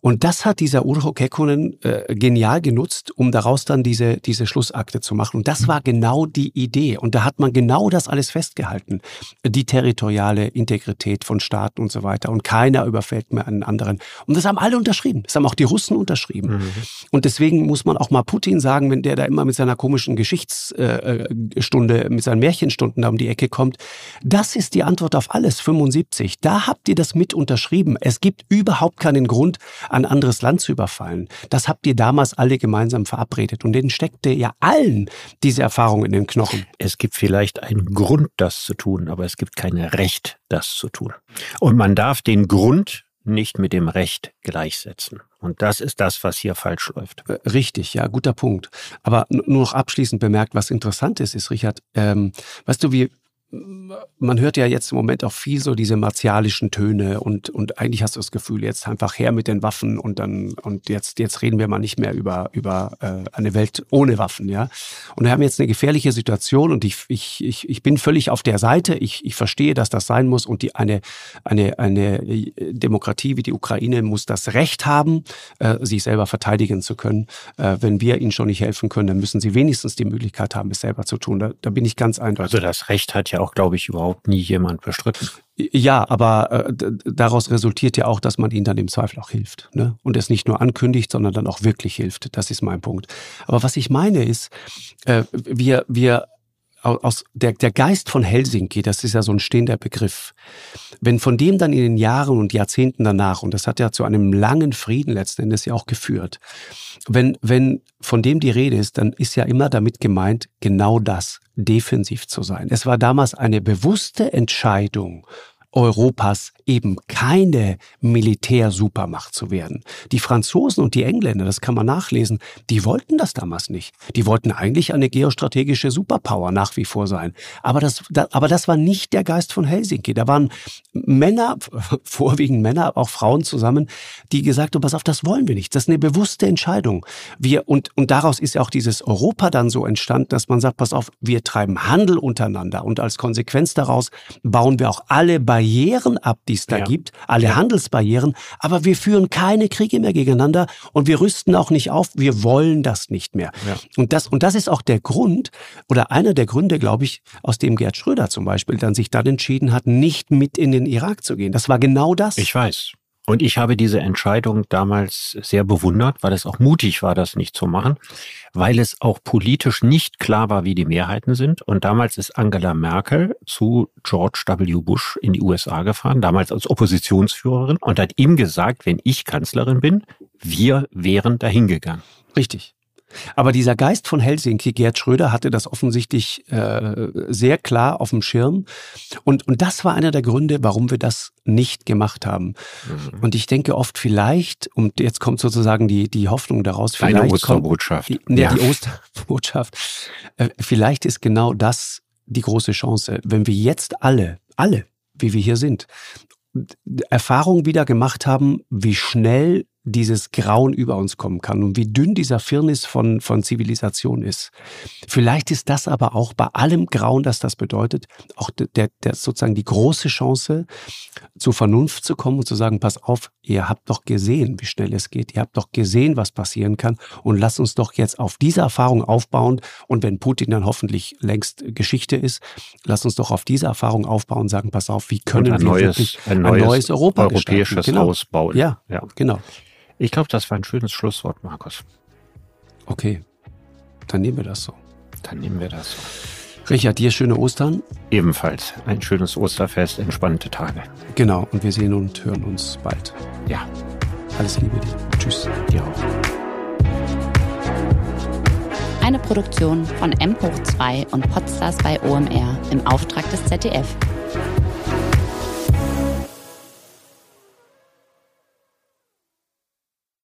Und das hat dieser Urho Kekkonen äh, genial genutzt, um daraus dann diese, diese Schlussakte zu machen. Und das war genau die Idee. Und da hat man genau das alles festgehalten. Die territoriale Integrität von Staaten und so weiter. Und keiner überfällt mehr einen anderen. Und das haben alle unterschrieben. Das haben auch die Russen unterschrieben. Mhm. Und deswegen muss man auch mal Putin sagen, wenn der da immer mit seiner komischen Geschichtsstunde, äh, mit seinen Märchenstunden da um die Ecke kommt, das ist die Antwort auf alles, 75. Da habt ihr das mit unterschrieben. Es gibt überhaupt keinen Grund, ein anderes Land zu überfallen. Das habt ihr damals alle gemeinsam verabredet. Und denen steckte ja allen diese Erfahrung in den Knochen. Es gibt vielleicht einen Grund, das zu tun, aber es gibt kein Recht, das zu tun. Und man darf den Grund nicht mit dem Recht gleichsetzen. Und das ist das, was hier falsch läuft. Äh, richtig, ja, guter Punkt. Aber nur noch abschließend bemerkt, was interessant ist, ist, Richard, ähm, weißt du, wie, man hört ja jetzt im Moment auch viel so diese martialischen Töne und, und eigentlich hast du das Gefühl, jetzt einfach her mit den Waffen und dann, und jetzt, jetzt reden wir mal nicht mehr über, über äh, eine Welt ohne Waffen, ja. Und wir haben jetzt eine gefährliche Situation und ich, ich, ich, ich bin völlig auf der Seite. Ich, ich verstehe, dass das sein muss und die, eine, eine, eine Demokratie wie die Ukraine muss das Recht haben, äh, sich selber verteidigen zu können. Äh, wenn wir ihnen schon nicht helfen können, dann müssen sie wenigstens die Möglichkeit haben, es selber zu tun. Da, da bin ich ganz eindeutig. Also das Recht hat ja auch, glaube ich, überhaupt nie jemand bestritten. Ja, aber äh, daraus resultiert ja auch, dass man ihnen dann im Zweifel auch hilft. Ne? Und es nicht nur ankündigt, sondern dann auch wirklich hilft. Das ist mein Punkt. Aber was ich meine ist, äh, wir, wir aus der, der Geist von Helsinki, das ist ja so ein stehender Begriff. Wenn von dem dann in den Jahren und Jahrzehnten danach, und das hat ja zu einem langen Frieden letzten Endes ja auch geführt, wenn, wenn von dem die Rede ist, dann ist ja immer damit gemeint, genau das, defensiv zu sein. Es war damals eine bewusste Entscheidung Europas eben keine Militärsupermacht zu werden. Die Franzosen und die Engländer, das kann man nachlesen, die wollten das damals nicht. Die wollten eigentlich eine geostrategische Superpower nach wie vor sein. Aber das, aber das war nicht der Geist von Helsinki. Da waren Männer, vorwiegend Männer, auch Frauen zusammen, die gesagt haben, pass auf, das wollen wir nicht. Das ist eine bewusste Entscheidung. Wir, und, und daraus ist ja auch dieses Europa dann so entstanden, dass man sagt, pass auf, wir treiben Handel untereinander und als Konsequenz daraus bauen wir auch alle Barrieren Barrieren ab, die es da ja. gibt, alle ja. Handelsbarrieren, aber wir führen keine Kriege mehr gegeneinander und wir rüsten auch nicht auf, wir wollen das nicht mehr. Ja. Und, das, und das ist auch der Grund oder einer der Gründe, glaube ich, aus dem Gerd Schröder zum Beispiel dann sich dann entschieden hat, nicht mit in den Irak zu gehen. Das war genau das. Ich weiß. Und ich habe diese Entscheidung damals sehr bewundert, weil es auch mutig war, das nicht zu machen, weil es auch politisch nicht klar war, wie die Mehrheiten sind. Und damals ist Angela Merkel zu George W. Bush in die USA gefahren, damals als Oppositionsführerin, und hat ihm gesagt, wenn ich Kanzlerin bin, wir wären dahin gegangen. Richtig. Aber dieser Geist von Helsinki, Gerd Schröder, hatte das offensichtlich äh, sehr klar auf dem Schirm. Und, und das war einer der Gründe, warum wir das nicht gemacht haben. Mhm. Und ich denke oft vielleicht, und jetzt kommt sozusagen die, die Hoffnung daraus, vielleicht Eine Osterbotschaft. Kommt, die, ja, die Osterbotschaft. Äh, vielleicht ist genau das die große Chance, wenn wir jetzt alle, alle, wie wir hier sind, Erfahrung wieder gemacht haben, wie schnell dieses Grauen über uns kommen kann und wie dünn dieser Firnis von, von Zivilisation ist. Vielleicht ist das aber auch bei allem Grauen, das das bedeutet, auch der, der sozusagen die große Chance, zur Vernunft zu kommen und zu sagen, pass auf, ihr habt doch gesehen, wie schnell es geht, ihr habt doch gesehen, was passieren kann und lasst uns doch jetzt auf diese Erfahrung aufbauen und wenn Putin dann hoffentlich längst Geschichte ist, lasst uns doch auf diese Erfahrung aufbauen und sagen, pass auf, wie können wir neues, wirklich ein neues, ein neues Europa europäisches genau. Haus bauen. Ja, ja, genau. Ich glaube, das war ein schönes Schlusswort, Markus. Okay, dann nehmen wir das so. Dann nehmen wir das so. Richard, dir schöne Ostern. Ebenfalls ein schönes Osterfest, entspannte Tage. Genau, und wir sehen und hören uns bald. Ja. Alles Liebe dir. Tschüss. Dir auch. Eine Produktion von M hoch 2 und Podstars bei OMR im Auftrag des ZDF.